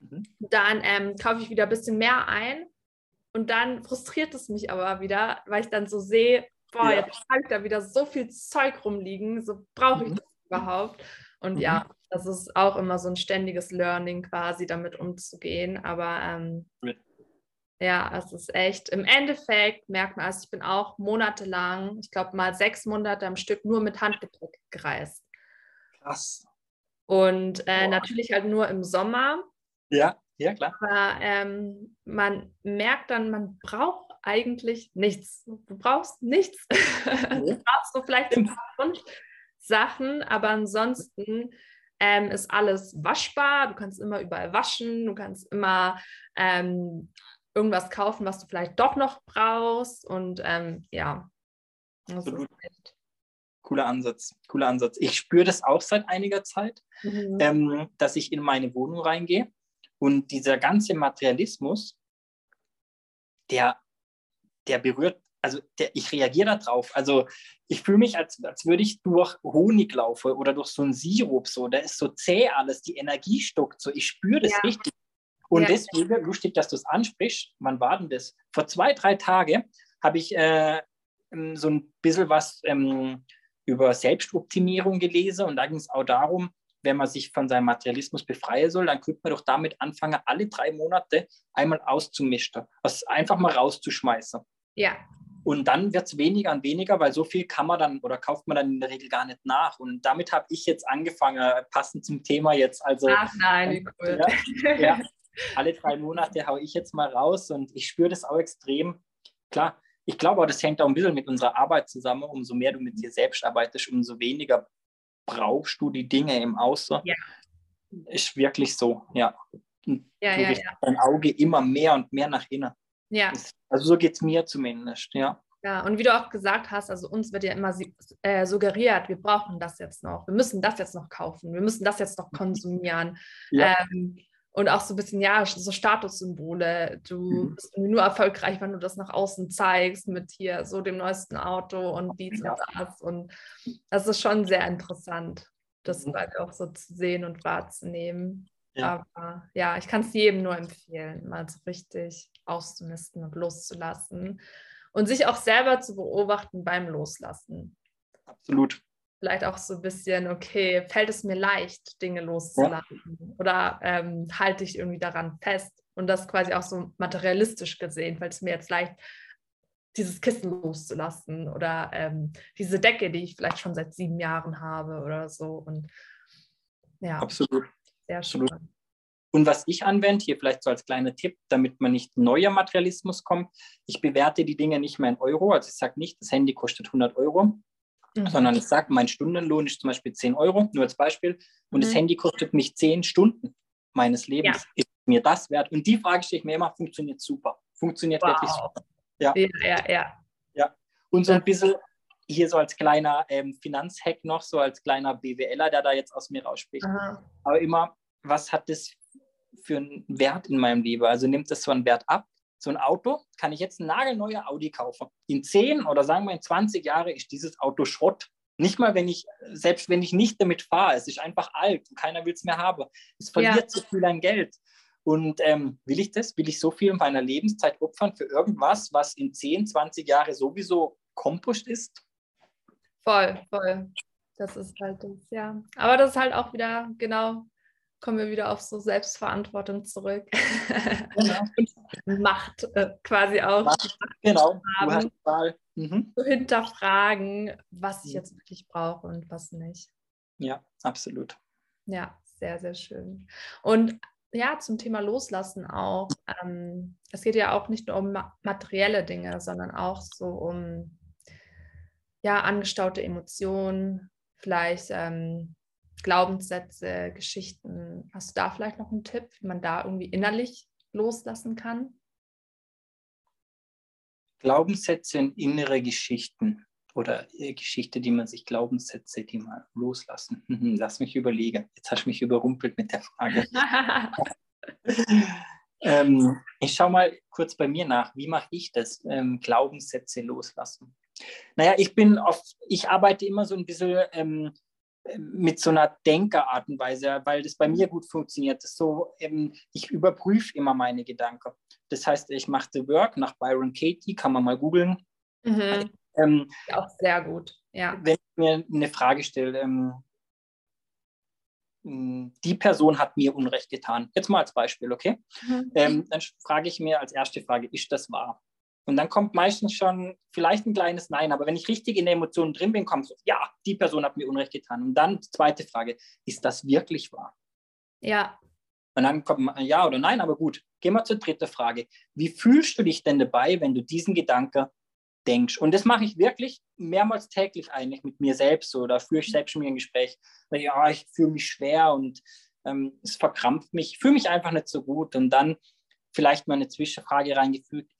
Mhm. Dann ähm, kaufe ich wieder ein bisschen mehr ein und dann frustriert es mich aber wieder, weil ich dann so sehe, boah, ja. jetzt habe ich da wieder so viel Zeug rumliegen, so brauche ich mhm. das überhaupt. Und mhm. ja, das ist auch immer so ein ständiges Learning quasi, damit umzugehen. Aber ähm, ja, es ist echt, im Endeffekt merkt man, also ich bin auch monatelang, ich glaube mal sechs Monate am Stück nur mit Handgepäck gereist. Krass. Und äh, natürlich halt nur im Sommer. Ja, ja, klar. Aber ähm, man merkt dann, man braucht eigentlich nichts. Du brauchst nichts. Ja. du brauchst so vielleicht ein paar Grundsachen, aber ansonsten ähm, ist alles waschbar. Du kannst immer überall waschen. Du kannst immer ähm, irgendwas kaufen, was du vielleicht doch noch brauchst. Und ähm, ja, das Absolut. Cooler Ansatz, cooler Ansatz. Ich spüre das auch seit einiger Zeit, mhm. ähm, dass ich in meine Wohnung reingehe und dieser ganze Materialismus, der, der berührt, also der, ich reagiere darauf. Also ich fühle mich, als, als würde ich durch Honig laufen oder durch so einen Sirup so. Da ist so zäh alles, die Energie stockt so. Ich spüre das ja. richtig. Und ja. deswegen, lustig, dass du es ansprichst, wann war denn das? Vor zwei, drei Tagen habe ich äh, so ein bisschen was ähm, über Selbstoptimierung gelesen und da ging es auch darum, wenn man sich von seinem Materialismus befreien soll, dann könnte man doch damit anfangen, alle drei Monate einmal auszumischen, was einfach mal rauszuschmeißen. Ja. Und dann wird es weniger und weniger, weil so viel kann man dann oder kauft man dann in der Regel gar nicht nach. Und damit habe ich jetzt angefangen, passend zum Thema jetzt. Also, Ach nein, wie cool. Ja, ja, alle drei Monate haue ich jetzt mal raus und ich spüre das auch extrem. Klar, ich glaube auch, das hängt auch ein bisschen mit unserer Arbeit zusammen. Umso mehr du mit dir selbst arbeitest, umso weniger brauchst du die Dinge im Außen. Ja. Ist wirklich so, ja. ja, du ja, ja. dein Auge immer mehr und mehr nach innen. Ja. Also so geht es mir zumindest, ja. Ja, und wie du auch gesagt hast, also uns wird ja immer äh, suggeriert, wir brauchen das jetzt noch, wir müssen das jetzt noch kaufen, wir müssen das jetzt noch konsumieren. Ja. Ähm, und auch so ein bisschen, ja, so Statussymbole. Du mhm. bist nur erfolgreich, wenn du das nach außen zeigst mit hier so dem neuesten Auto und dies ja. und das. Und das ist schon sehr interessant, das mhm. halt auch so zu sehen und wahrzunehmen. Ja. Aber ja, ich kann es jedem nur empfehlen, mal so richtig auszumisten und loszulassen und sich auch selber zu beobachten beim Loslassen. Absolut vielleicht auch so ein bisschen, okay, fällt es mir leicht, Dinge loszulassen? Ja. Oder ähm, halte ich irgendwie daran fest? Und das quasi auch so materialistisch gesehen, fällt es mir jetzt leicht, dieses Kissen loszulassen oder ähm, diese Decke, die ich vielleicht schon seit sieben Jahren habe oder so. Und ja, absolut. Sehr schön. Absolut. Und was ich anwende, hier vielleicht so als kleiner Tipp, damit man nicht neuer Materialismus kommt, ich bewerte die Dinge nicht mehr in Euro. Also ich sage nicht, das Handy kostet 100 Euro, mhm. sondern ich sage, mein Stundenlohn ist zum Beispiel 10 Euro, nur als Beispiel, und mhm. das Handy kostet mich 10 Stunden meines Lebens. Ja. Ist mir das wert? Und die Frage stelle ich mir immer, funktioniert super. Funktioniert wow. wirklich super. Ja. ja, ja, ja. ja. Und so ein bisschen hier so als kleiner ähm, Finanzhack noch, so als kleiner BWLer, der da jetzt aus mir rausspricht. Aha. Aber immer, was hat das für einen Wert in meinem Leben? Also nimmt das so einen Wert ab so ein Auto, kann ich jetzt ein nagelneuer Audi kaufen. In 10 oder sagen wir in 20 Jahren ist dieses Auto Schrott. Nicht mal, wenn ich, selbst wenn ich nicht damit fahre, es ist einfach alt und keiner will es mehr haben. Es verliert ja. so viel an Geld. Und ähm, will ich das? Will ich so viel meiner Lebenszeit opfern für irgendwas, was in 10, 20 Jahren sowieso Kompost ist? Voll, voll. Das ist halt das, ja. Aber das ist halt auch wieder genau kommen wir wieder auf so Selbstverantwortung zurück. Genau. Macht äh, quasi auch. Macht, genau, Wahl. Mhm. Zu hinterfragen, was ich jetzt wirklich brauche und was nicht. Ja, absolut. Ja, sehr, sehr schön. Und ja, zum Thema Loslassen auch. Ähm, es geht ja auch nicht nur um materielle Dinge, sondern auch so um ja, angestaute Emotionen, vielleicht ähm, Glaubenssätze, Geschichten. Hast du da vielleicht noch einen Tipp, wie man da irgendwie innerlich loslassen kann? Glaubenssätze und innere Geschichten oder äh, Geschichte, die man sich Glaubenssätze, die man loslassen. Lass mich überlegen. Jetzt hast du mich überrumpelt mit der Frage. ähm, ich schaue mal kurz bei mir nach. Wie mache ich das? Ähm, Glaubenssätze loslassen. Naja, ich bin auf, ich arbeite immer so ein bisschen ähm, mit so einer Denkerart und Weise, weil das bei mir gut funktioniert. Das so, ähm, ich überprüfe immer meine Gedanken. Das heißt, ich mache The Work nach Byron Katie, kann man mal googeln. Mhm. Ähm, auch sehr gut, ja. Wenn ich mir eine Frage stelle, ähm, die Person hat mir Unrecht getan. Jetzt mal als Beispiel, okay? Mhm. Ähm, dann frage ich mir als erste Frage, ist das wahr? Und dann kommt meistens schon vielleicht ein kleines Nein, aber wenn ich richtig in der Emotion drin bin, kommt so, ja, die Person hat mir Unrecht getan. Und dann zweite Frage, ist das wirklich wahr? Ja. Und dann kommt ein Ja oder Nein, aber gut. Gehen wir zur dritten Frage. Wie fühlst du dich denn dabei, wenn du diesen Gedanken denkst? Und das mache ich wirklich mehrmals täglich eigentlich mit mir selbst so. Da führe ich selbst schon mir ein Gespräch. Ja, ich fühle mich schwer und ähm, es verkrampft mich. Ich fühle mich einfach nicht so gut. Und dann vielleicht mal eine Zwischenfrage reingefügt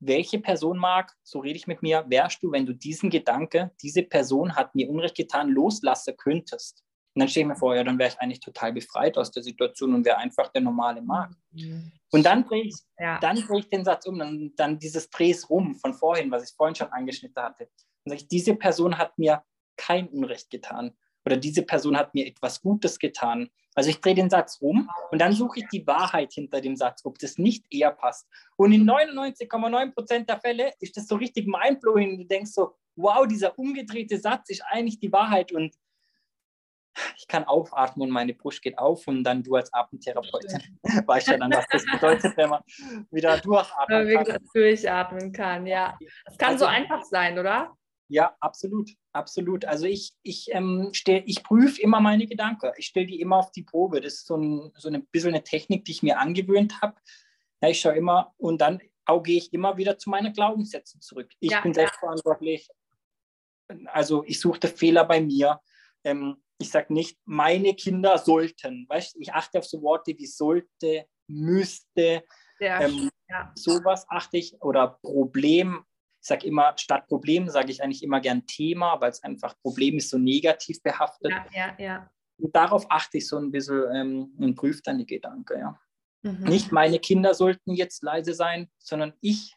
welche Person mag, so rede ich mit mir, wärst du, wenn du diesen Gedanke, diese Person hat mir Unrecht getan, loslassen könntest? Und dann stehe ich mir vor, ja, dann wäre ich eigentlich total befreit aus der Situation und wäre einfach der normale Markt. Mhm. Und dann drehe ich, ja. dreh ich den Satz um, dann, dann dieses Drehs rum von vorhin, was ich vorhin schon angeschnitten hatte. Und sage ich, diese Person hat mir kein Unrecht getan oder diese Person hat mir etwas Gutes getan. Also ich drehe den Satz rum und dann suche ich die Wahrheit hinter dem Satz, ob das nicht eher passt. Und in 99,9 Prozent der Fälle ist das so richtig mindblowing. Du denkst so, wow, dieser umgedrehte Satz ist eigentlich die Wahrheit und ich kann aufatmen und meine Brust geht auf und dann du als Atemtherapeutin weißt ja dann, was das bedeutet, wenn man wieder durchatmen kann. Wieder durchatmen kann, ja. Es kann also, so einfach sein, oder? Ja, absolut, absolut. Also ich, ich, ähm, stell, ich prüfe immer meine Gedanken. Ich stelle die immer auf die Probe. Das ist so ein, so ein bisschen eine Technik, die ich mir angewöhnt habe. Ja, ich schaue immer und dann gehe ich immer wieder zu meinen Glaubenssätzen zurück. Ich ja, bin selbstverantwortlich. Also ich suche Fehler bei mir. Ähm, ich sage nicht, meine Kinder sollten. Weißt, ich achte auf so Worte wie sollte, müsste. Ja, ähm, ja. Sowas achte ich. Oder Problem ich sage immer, statt Problem sage ich eigentlich immer gern Thema, weil es einfach Problem ist so negativ behaftet. Ja, ja, ja. Und darauf achte ich so ein bisschen ähm, und prüfe dann die Gedanken, ja. Mhm. Nicht meine Kinder sollten jetzt leise sein, sondern ich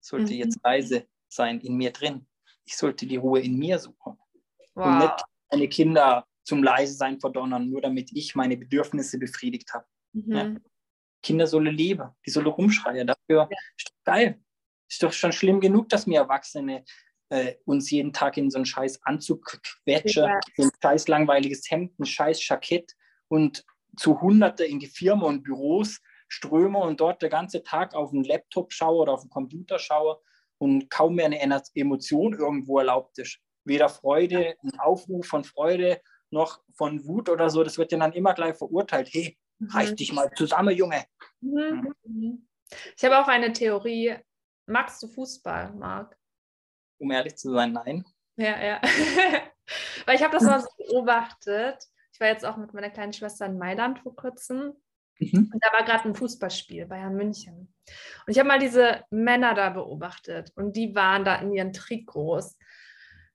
sollte mhm. jetzt leise sein in mir drin. Ich sollte die Ruhe in mir suchen. Wow. Und nicht meine Kinder zum leise sein verdonnern, nur damit ich meine Bedürfnisse befriedigt habe. Mhm. Ja? Kinder sollen leben, die sollen rumschreien. Dafür ja. geil. Ist doch schon schlimm genug, dass wir Erwachsene äh, uns jeden Tag in so einen scheiß Anzug quetschen, ja. ein scheiß langweiliges Hemd, ein scheiß Jackett und zu Hunderte in die Firma und Büros ströme und dort der ganze Tag auf den Laptop schaue oder auf den Computer schaue und kaum mehr eine Emotion irgendwo erlaubt ist. Weder Freude, ein Aufruf von Freude noch von Wut oder so. Das wird ja dann immer gleich verurteilt. Hey, mhm. reich dich mal zusammen, Junge. Mhm. Mhm. Ich habe auch eine Theorie, Magst du Fußball, Marc? Um ehrlich zu sein, nein. Ja, ja. Weil ich habe das mal so beobachtet. Ich war jetzt auch mit meiner kleinen Schwester in Mailand vor kurzem. Mhm. Und da war gerade ein Fußballspiel, Bayern München. Und ich habe mal diese Männer da beobachtet. Und die waren da in ihren Trikots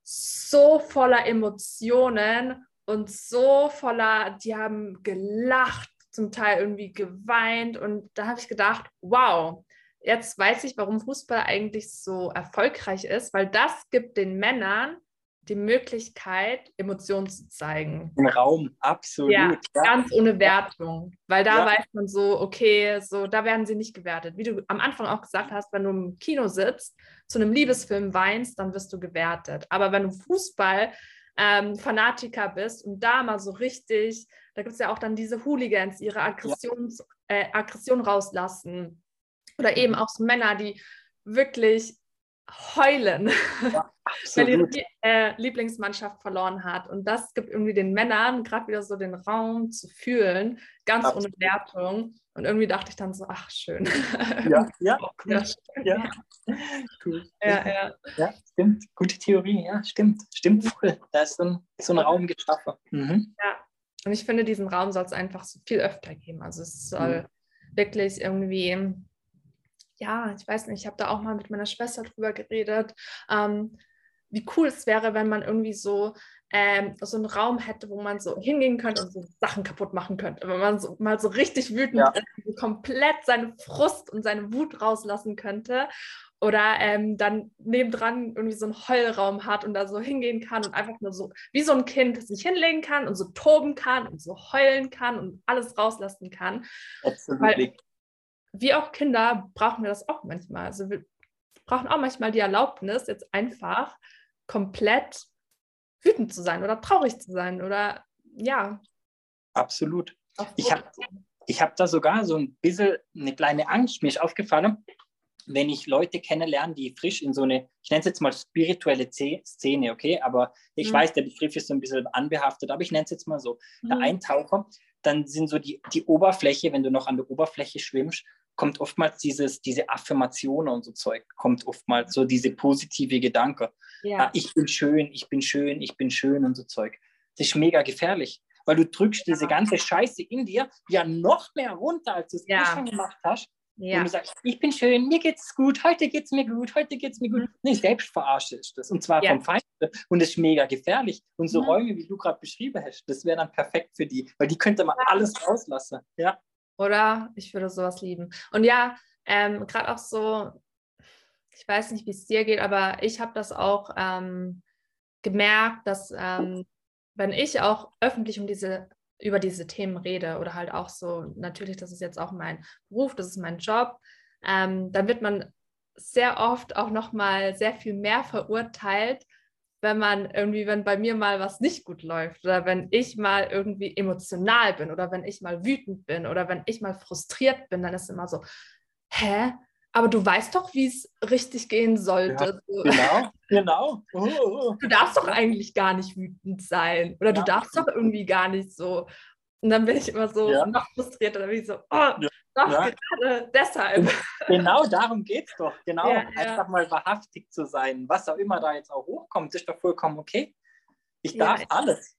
so voller Emotionen und so voller, die haben gelacht, zum Teil irgendwie geweint. Und da habe ich gedacht, wow, jetzt weiß ich, warum Fußball eigentlich so erfolgreich ist, weil das gibt den Männern die Möglichkeit, Emotionen zu zeigen. Im Raum, absolut. Ja, ja. ganz ohne Wertung. Weil da ja. weiß man so, okay, so, da werden sie nicht gewertet. Wie du am Anfang auch gesagt hast, wenn du im Kino sitzt, zu einem Liebesfilm weinst, dann wirst du gewertet. Aber wenn du Fußball ähm, Fanatiker bist und da mal so richtig, da gibt es ja auch dann diese Hooligans, ihre Aggressions, ja. äh, Aggression rauslassen. Oder eben auch so Männer, die wirklich heulen, ja, weil ihre äh, Lieblingsmannschaft verloren hat. Und das gibt irgendwie den Männern gerade wieder so den Raum zu fühlen, ganz absolut. ohne Wertung. Und irgendwie dachte ich dann so, ach, schön. Ja, ja, cool. ja. Cool. Ja, ja. ja, stimmt. Gute Theorie, ja, stimmt. Stimmt voll. Da ist so ein, so ein Raum geschaffen. Mhm. Ja, und ich finde, diesen Raum soll es einfach so viel öfter geben. Also es soll mhm. wirklich irgendwie ja, ich weiß nicht, ich habe da auch mal mit meiner Schwester drüber geredet, ähm, wie cool es wäre, wenn man irgendwie so, ähm, so einen Raum hätte, wo man so hingehen könnte und so Sachen kaputt machen könnte. Wenn man so, mal so richtig wütend ja. ist, komplett seine Frust und seine Wut rauslassen könnte. Oder ähm, dann nebendran irgendwie so einen Heulraum hat und da so hingehen kann und einfach nur so wie so ein Kind sich hinlegen kann und so toben kann und so heulen kann und alles rauslassen kann. Absolut. Weil wie auch Kinder brauchen wir das auch manchmal. Also wir brauchen auch manchmal die Erlaubnis, jetzt einfach komplett wütend zu sein oder traurig zu sein oder ja. Absolut. Ich habe ich hab da sogar so ein bisschen eine kleine Angst. Mir ist aufgefallen, wenn ich Leute kennenlerne, die frisch in so eine, ich nenne es jetzt mal spirituelle Szene, okay, aber ich mhm. weiß, der Begriff ist so ein bisschen anbehaftet, aber ich nenne es jetzt mal so, mhm. der Eintaucher, dann sind so die, die Oberfläche, wenn du noch an der Oberfläche schwimmst, kommt oftmals dieses, diese Affirmation und so Zeug, kommt oftmals so diese positive Gedanke. Ja. Ah, ich bin schön, ich bin schön, ich bin schön und so Zeug. Das ist mega gefährlich, weil du drückst diese ganze Scheiße in dir ja noch mehr runter, als du es ja. schon gemacht hast. Ja. Und du sagst, ich bin schön, mir geht's gut, heute geht's mir gut, heute geht's mir gut. Mhm. Nee, Selbstverarsche ist das. Und zwar ja. vom Feind. Und das ist mega gefährlich. Und so mhm. Räume, wie du gerade beschrieben hast, das wäre dann perfekt für die, weil die könnte man alles rauslassen. Ja. Oder? Ich würde sowas lieben. Und ja, ähm, gerade auch so, ich weiß nicht, wie es dir geht, aber ich habe das auch ähm, gemerkt, dass ähm, wenn ich auch öffentlich um diese, über diese Themen rede oder halt auch so, natürlich, das ist jetzt auch mein Beruf, das ist mein Job, ähm, dann wird man sehr oft auch nochmal sehr viel mehr verurteilt, wenn man irgendwie, wenn bei mir mal was nicht gut läuft oder wenn ich mal irgendwie emotional bin oder wenn ich mal wütend bin oder wenn ich mal frustriert bin, dann ist immer so, hä? Aber du weißt doch, wie es richtig gehen sollte. Ja, genau, genau. Oh, oh. Du darfst doch eigentlich gar nicht wütend sein oder ja. du darfst doch irgendwie gar nicht so. Und dann bin ich immer so ja. noch frustriert oder wie so, oh, doch, ja. gerade deshalb. Genau darum geht es doch. Genau, ja, einfach mal wahrhaftig zu sein. Was auch immer da jetzt auch hochkommt, ist doch vollkommen okay. Ich darf alles.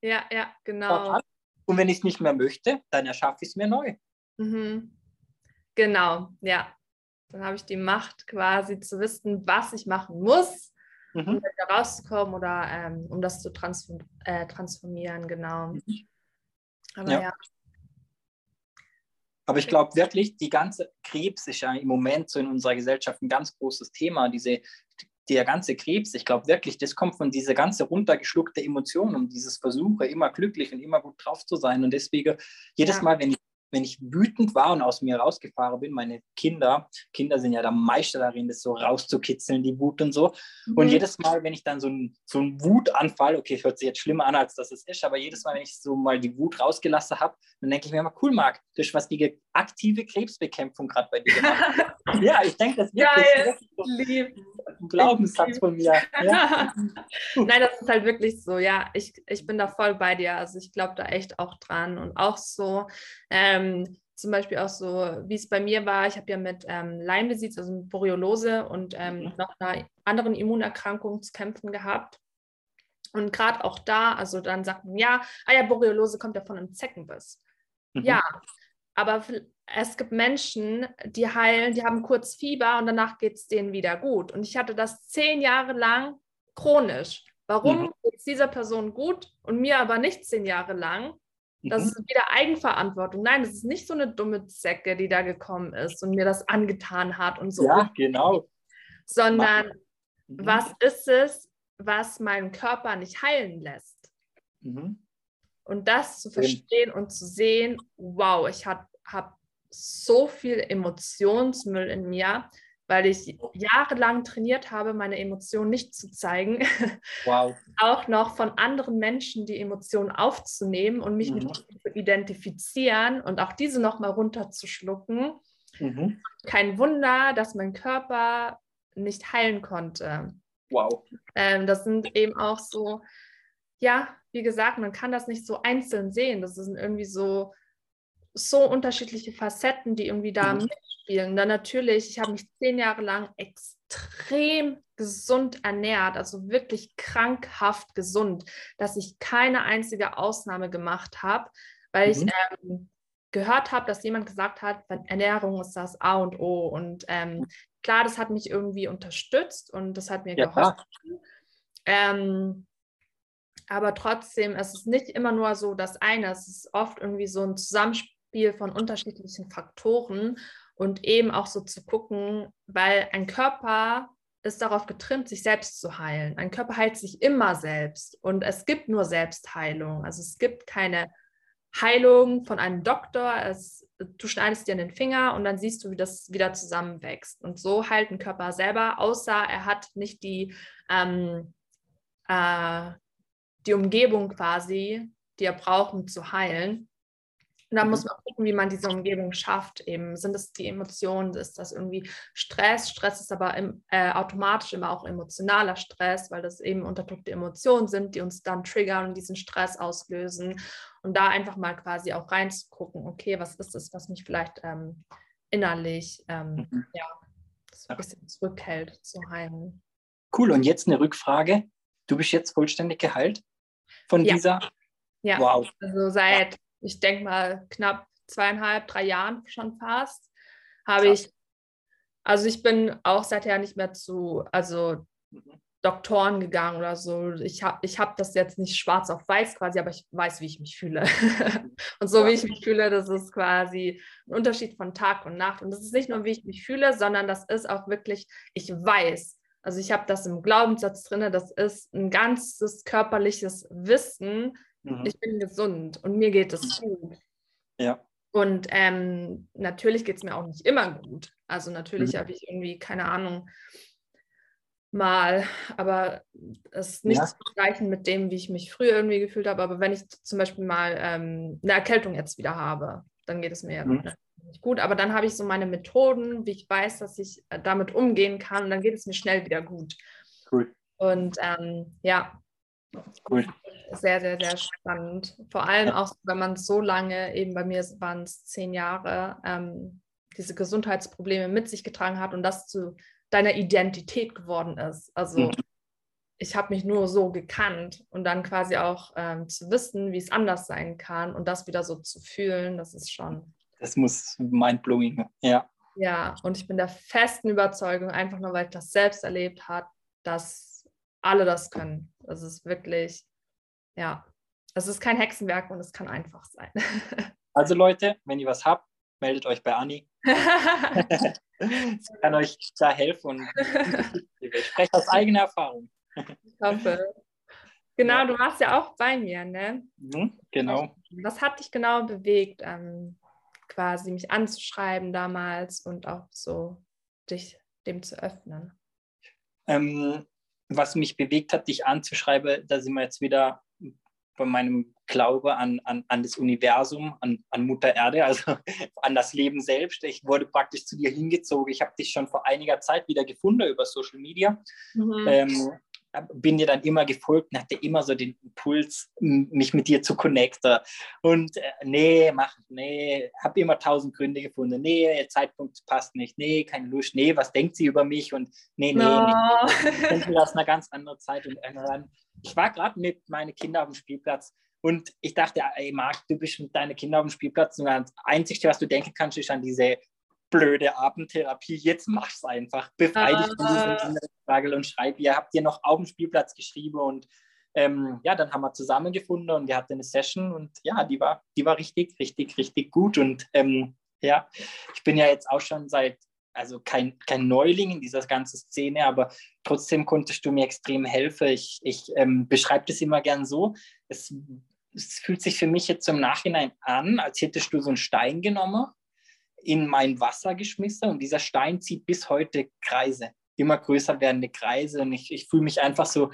Ja, ja, genau. Und wenn ich es nicht mehr möchte, dann erschaffe ich es mir neu. Mhm. Genau, ja. Dann habe ich die Macht quasi zu wissen, was ich machen muss, mhm. um da rauszukommen oder ähm, um das zu transform äh, transformieren, genau. Mhm. Aber ja. ja. Aber ich glaube wirklich, die ganze Krebs ist ja im Moment so in unserer Gesellschaft ein ganz großes Thema. Diese, der ganze Krebs, ich glaube wirklich, das kommt von dieser ganze runtergeschluckte Emotion und dieses Versuche, immer glücklich und immer gut drauf zu sein. Und deswegen, jedes ja. Mal, wenn ich wenn ich wütend war und aus mir rausgefahren bin, meine Kinder, Kinder sind ja der Meister darin, das so rauszukitzeln, die Wut und so. Mhm. Und jedes Mal, wenn ich dann so einen so Wutanfall, okay, hört sich jetzt schlimmer an, als das es ist, aber jedes Mal, wenn ich so mal die Wut rausgelassen habe, dann denke ich mir immer, cool, Marc, du hast was die aktive Krebsbekämpfung gerade bei dir gemacht. ja, ich denke, das wirklich, wirklich ein Glaubenssatz von mir. Ja. Nein, das ist halt wirklich so, ja, ich, ich bin da voll bei dir. Also ich glaube da echt auch dran und auch so, ähm, zum Beispiel auch so, wie es bei mir war, ich habe ja mit ähm, Leinbesitz, also mit Borreliose und ähm, mhm. noch einer anderen Immunerkrankung zu kämpfen gehabt. Und gerade auch da, also dann sagt man, ja, ah ja, Borreliose kommt ja von einem Zeckenbiss. Mhm. Ja, aber es gibt Menschen, die heilen, die haben kurz Fieber und danach geht es denen wieder gut. Und ich hatte das zehn Jahre lang chronisch. Warum mhm. geht es dieser Person gut und mir aber nicht zehn Jahre lang? Das mhm. ist wieder Eigenverantwortung. Nein, das ist nicht so eine dumme Zecke, die da gekommen ist und mir das angetan hat und so. Ja, genau. Sondern mhm. was ist es, was meinen Körper nicht heilen lässt? Mhm. Und das zu verstehen und zu sehen, wow, ich habe hab so viel Emotionsmüll in mir, weil ich jahrelang trainiert habe, meine Emotionen nicht zu zeigen. Wow. auch noch von anderen Menschen die Emotionen aufzunehmen und mich mhm. mit ihnen zu identifizieren und auch diese nochmal runterzuschlucken. Mhm. Kein Wunder, dass mein Körper nicht heilen konnte. Wow. Ähm, das sind eben auch so, ja, wie gesagt, man kann das nicht so einzeln sehen. Das sind irgendwie so, so unterschiedliche Facetten, die irgendwie da mhm. mitspielen. Dann natürlich, ich habe mich zehn Jahre lang extrem gesund ernährt, also wirklich krankhaft gesund, dass ich keine einzige Ausnahme gemacht habe, weil mhm. ich ähm, gehört habe, dass jemand gesagt hat, Ernährung ist das A und O. Und ähm, klar, das hat mich irgendwie unterstützt und das hat mir ja, geholfen. Ähm, aber trotzdem, es ist nicht immer nur so das eine, es ist oft irgendwie so ein Zusammenspiel von unterschiedlichen Faktoren und eben auch so zu gucken, weil ein Körper ist darauf getrimmt, sich selbst zu heilen. Ein Körper heilt sich immer selbst und es gibt nur Selbstheilung. Also es gibt keine Heilung von einem Doktor. Es, du schneidest dir in den Finger und dann siehst du, wie das wieder zusammenwächst. Und so heilt ein Körper selber, außer er hat nicht die, ähm, äh, die Umgebung quasi, die er braucht, um zu heilen. Und dann muss mhm. man gucken, wie man diese Umgebung schafft. Eben sind es die Emotionen, ist das irgendwie Stress? Stress ist aber im, äh, automatisch immer auch emotionaler Stress, weil das eben unterdrückte Emotionen sind, die uns dann triggern und diesen Stress auslösen. Und da einfach mal quasi auch reinzugucken, okay, was ist es, was mich vielleicht ähm, innerlich ähm, mhm. ja, so ein bisschen zurückhält zu heilen. Cool. Und jetzt eine Rückfrage. Du bist jetzt vollständig geheilt von ja. dieser? Ja, wow. also seit ich denke mal, knapp zweieinhalb, drei Jahren schon fast, habe ich, also ich bin auch seither nicht mehr zu, also mhm. Doktoren gegangen oder so. Ich habe ich hab das jetzt nicht schwarz auf weiß quasi, aber ich weiß, wie ich mich fühle. und so wie ich mich fühle, das ist quasi ein Unterschied von Tag und Nacht. Und das ist nicht nur, wie ich mich fühle, sondern das ist auch wirklich, ich weiß. Also ich habe das im Glaubenssatz drin, das ist ein ganzes körperliches Wissen, Mhm. Ich bin gesund und mir geht es gut. Ja. Und ähm, natürlich geht es mir auch nicht immer gut. Also natürlich mhm. habe ich irgendwie, keine Ahnung, mal, aber es ist nicht ja. zu vergleichen mit dem, wie ich mich früher irgendwie gefühlt habe. Aber wenn ich zum Beispiel mal ähm, eine Erkältung jetzt wieder habe, dann geht es mir mhm. Nicht gut. Aber dann habe ich so meine Methoden, wie ich weiß, dass ich äh, damit umgehen kann und dann geht es mir schnell wieder gut. Cool. Und ähm, ja, Cool. Sehr, sehr, sehr spannend. Vor allem auch, wenn man so lange, eben bei mir waren es zehn Jahre, ähm, diese Gesundheitsprobleme mit sich getragen hat und das zu deiner Identität geworden ist. Also mhm. ich habe mich nur so gekannt und dann quasi auch ähm, zu wissen, wie es anders sein kann und das wieder so zu fühlen, das ist schon. Das muss mindblowing, ja. Ja, und ich bin der festen Überzeugung, einfach nur weil ich das selbst erlebt habe, dass alle das können. Das ist wirklich, ja, es ist kein Hexenwerk und es kann einfach sein. Also Leute, wenn ihr was habt, meldet euch bei Anni. Sie kann euch da helfen und ich spreche aus eigener Erfahrung. Ich hoffe. Genau, ja. du warst ja auch bei mir, ne? Mhm, genau. Was hat dich genau bewegt, ähm, quasi mich anzuschreiben damals und auch so dich dem zu öffnen? Ähm, was mich bewegt hat, dich anzuschreiben, da sind wir jetzt wieder bei meinem Glaube an, an, an das Universum, an, an Mutter Erde, also an das Leben selbst. Ich wurde praktisch zu dir hingezogen. Ich habe dich schon vor einiger Zeit wieder gefunden über Social Media. Mhm. Ähm, bin dir dann immer gefolgt und hatte immer so den Impuls, mich mit dir zu connecten. Und äh, nee, mach, nee, habe immer tausend Gründe gefunden. Nee, der Zeitpunkt passt nicht. Nee, keine Lust. Nee, was denkt sie über mich? Und nee, nee, no. nee. Ich aus einer ganz anderen Zeit. Und irgendwann, ich war gerade mit meinen Kindern auf dem Spielplatz und ich dachte, ey Marc, du bist mit deinen Kindern auf dem Spielplatz und das Einzige, was du denken kannst, ist an diese blöde Abendtherapie, jetzt mach's einfach. Befrei dich von diesem Fragel und schreib. Ihr habt ihr noch auf dem Spielplatz geschrieben und ähm, ja, dann haben wir zusammengefunden und wir hatten eine Session und ja, die war, die war richtig, richtig, richtig gut. Und ähm, ja, ich bin ja jetzt auch schon seit, also kein, kein Neuling in dieser ganzen Szene, aber trotzdem konntest du mir extrem helfen. Ich, ich ähm, beschreibe das immer gern so. Es, es fühlt sich für mich jetzt im Nachhinein an, als hättest du so einen Stein genommen in mein Wasser geschmissen und dieser Stein zieht bis heute Kreise, immer größer werdende Kreise und ich, ich fühle mich einfach so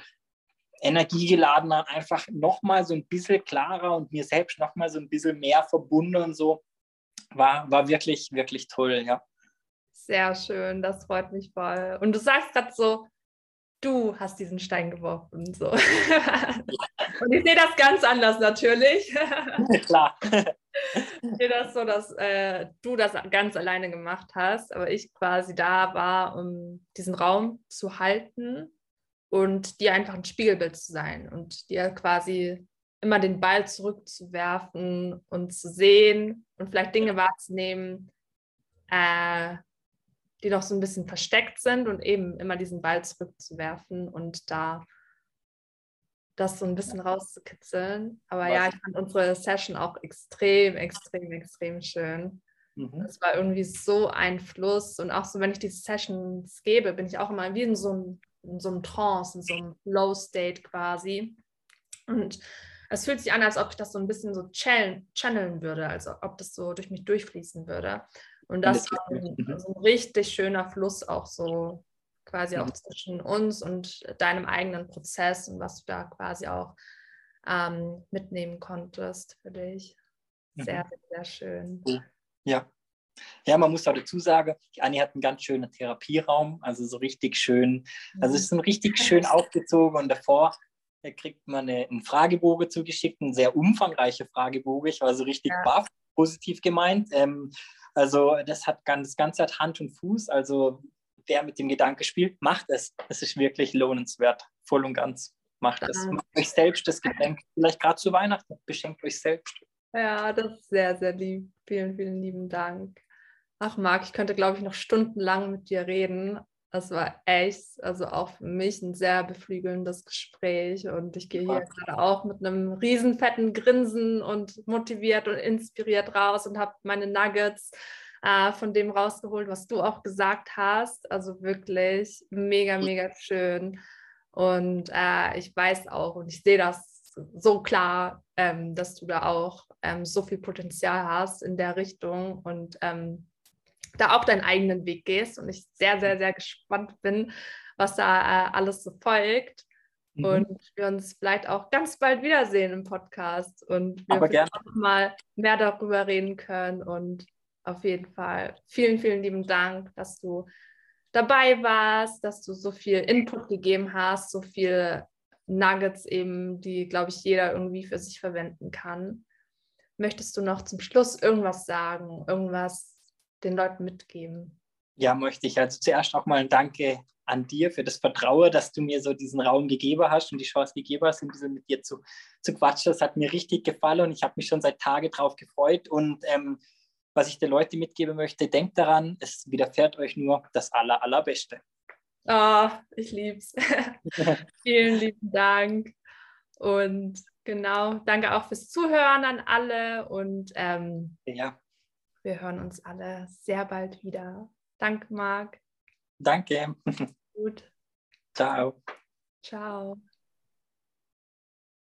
energiegeladener, einfach nochmal so ein bisschen klarer und mir selbst nochmal so ein bisschen mehr verbunden und so. War, war wirklich, wirklich toll, ja. Sehr schön, das freut mich voll. Und du sagst gerade so, du hast diesen Stein geworfen. So. und ich sehe das ganz anders natürlich. Klar. Sehe das so, dass äh, du das ganz alleine gemacht hast, aber ich quasi da war, um diesen Raum zu halten und dir einfach ein Spiegelbild zu sein und dir quasi immer den Ball zurückzuwerfen und zu sehen und vielleicht Dinge wahrzunehmen, äh, die noch so ein bisschen versteckt sind und eben immer diesen Ball zurückzuwerfen und da das so ein bisschen rauszukitzeln. Aber Was? ja, ich fand unsere Session auch extrem, extrem, extrem schön. Mhm. Es war irgendwie so ein Fluss und auch so, wenn ich diese Sessions gebe, bin ich auch immer wie in so einem, in so einem Trance, in so einem Low-State quasi. Und es fühlt sich an, als ob ich das so ein bisschen so channeln würde, also ob das so durch mich durchfließen würde. Und das war ein, also ein richtig schöner Fluss auch so quasi auch zwischen uns und deinem eigenen Prozess und was du da quasi auch ähm, mitnehmen konntest für dich. Sehr, mhm. sehr schön. Ja. Ja, man muss auch dazu sagen, die Anni hat einen ganz schönen Therapieraum, also so richtig schön. Also es ist ein richtig schön aufgezogen und davor kriegt man einen Fragebogen zugeschickt, ein sehr umfangreicher Fragebogen. Ich war so richtig ja. baff, positiv gemeint. Ähm, also das hat ganz, das Ganze hat Hand und Fuß. Also wer mit dem Gedanke spielt, macht es. Es ist wirklich lohnenswert, voll und ganz. Macht es. Macht euch selbst das Getränk. Vielleicht gerade zu Weihnachten. Beschenkt euch selbst. Ja, das ist sehr, sehr lieb. Vielen, vielen lieben Dank. Ach, Marc, ich könnte, glaube ich, noch stundenlang mit dir reden. Das war echt, also auch für mich ein sehr beflügelndes Gespräch. Und ich gehe hier gerade auch mit einem riesen fetten Grinsen und motiviert und inspiriert raus und habe meine Nuggets äh, von dem rausgeholt, was du auch gesagt hast. Also wirklich mega, mega schön. Und äh, ich weiß auch und ich sehe das so klar, ähm, dass du da auch ähm, so viel Potenzial hast in der Richtung. Und ähm, da auch deinen eigenen Weg gehst und ich sehr, sehr, sehr gespannt bin, was da äh, alles so folgt. Mhm. Und wir uns vielleicht auch ganz bald wiedersehen im Podcast und wir auch mal mehr darüber reden können. Und auf jeden Fall vielen, vielen lieben Dank, dass du dabei warst, dass du so viel Input gegeben hast, so viel Nuggets eben, die, glaube ich, jeder irgendwie für sich verwenden kann. Möchtest du noch zum Schluss irgendwas sagen, irgendwas den Leuten mitgeben? Ja, möchte ich. Also zuerst auch mal ein Danke an dir für das Vertrauen, dass du mir so diesen Raum gegeben hast und die Chance gegeben hast, ein bisschen mit dir zu, zu quatschen. Das hat mir richtig gefallen und ich habe mich schon seit Tagen drauf gefreut. Und ähm, was ich den Leuten mitgeben möchte, denkt daran, es widerfährt euch nur das Aller, Allerbeste. Oh, ich lieb's. Vielen lieben Dank. Und genau, danke auch fürs Zuhören an alle. Und ähm, ja. Wir hören uns alle sehr bald wieder. Danke, Marc. Danke. Gut. Ciao. Ciao.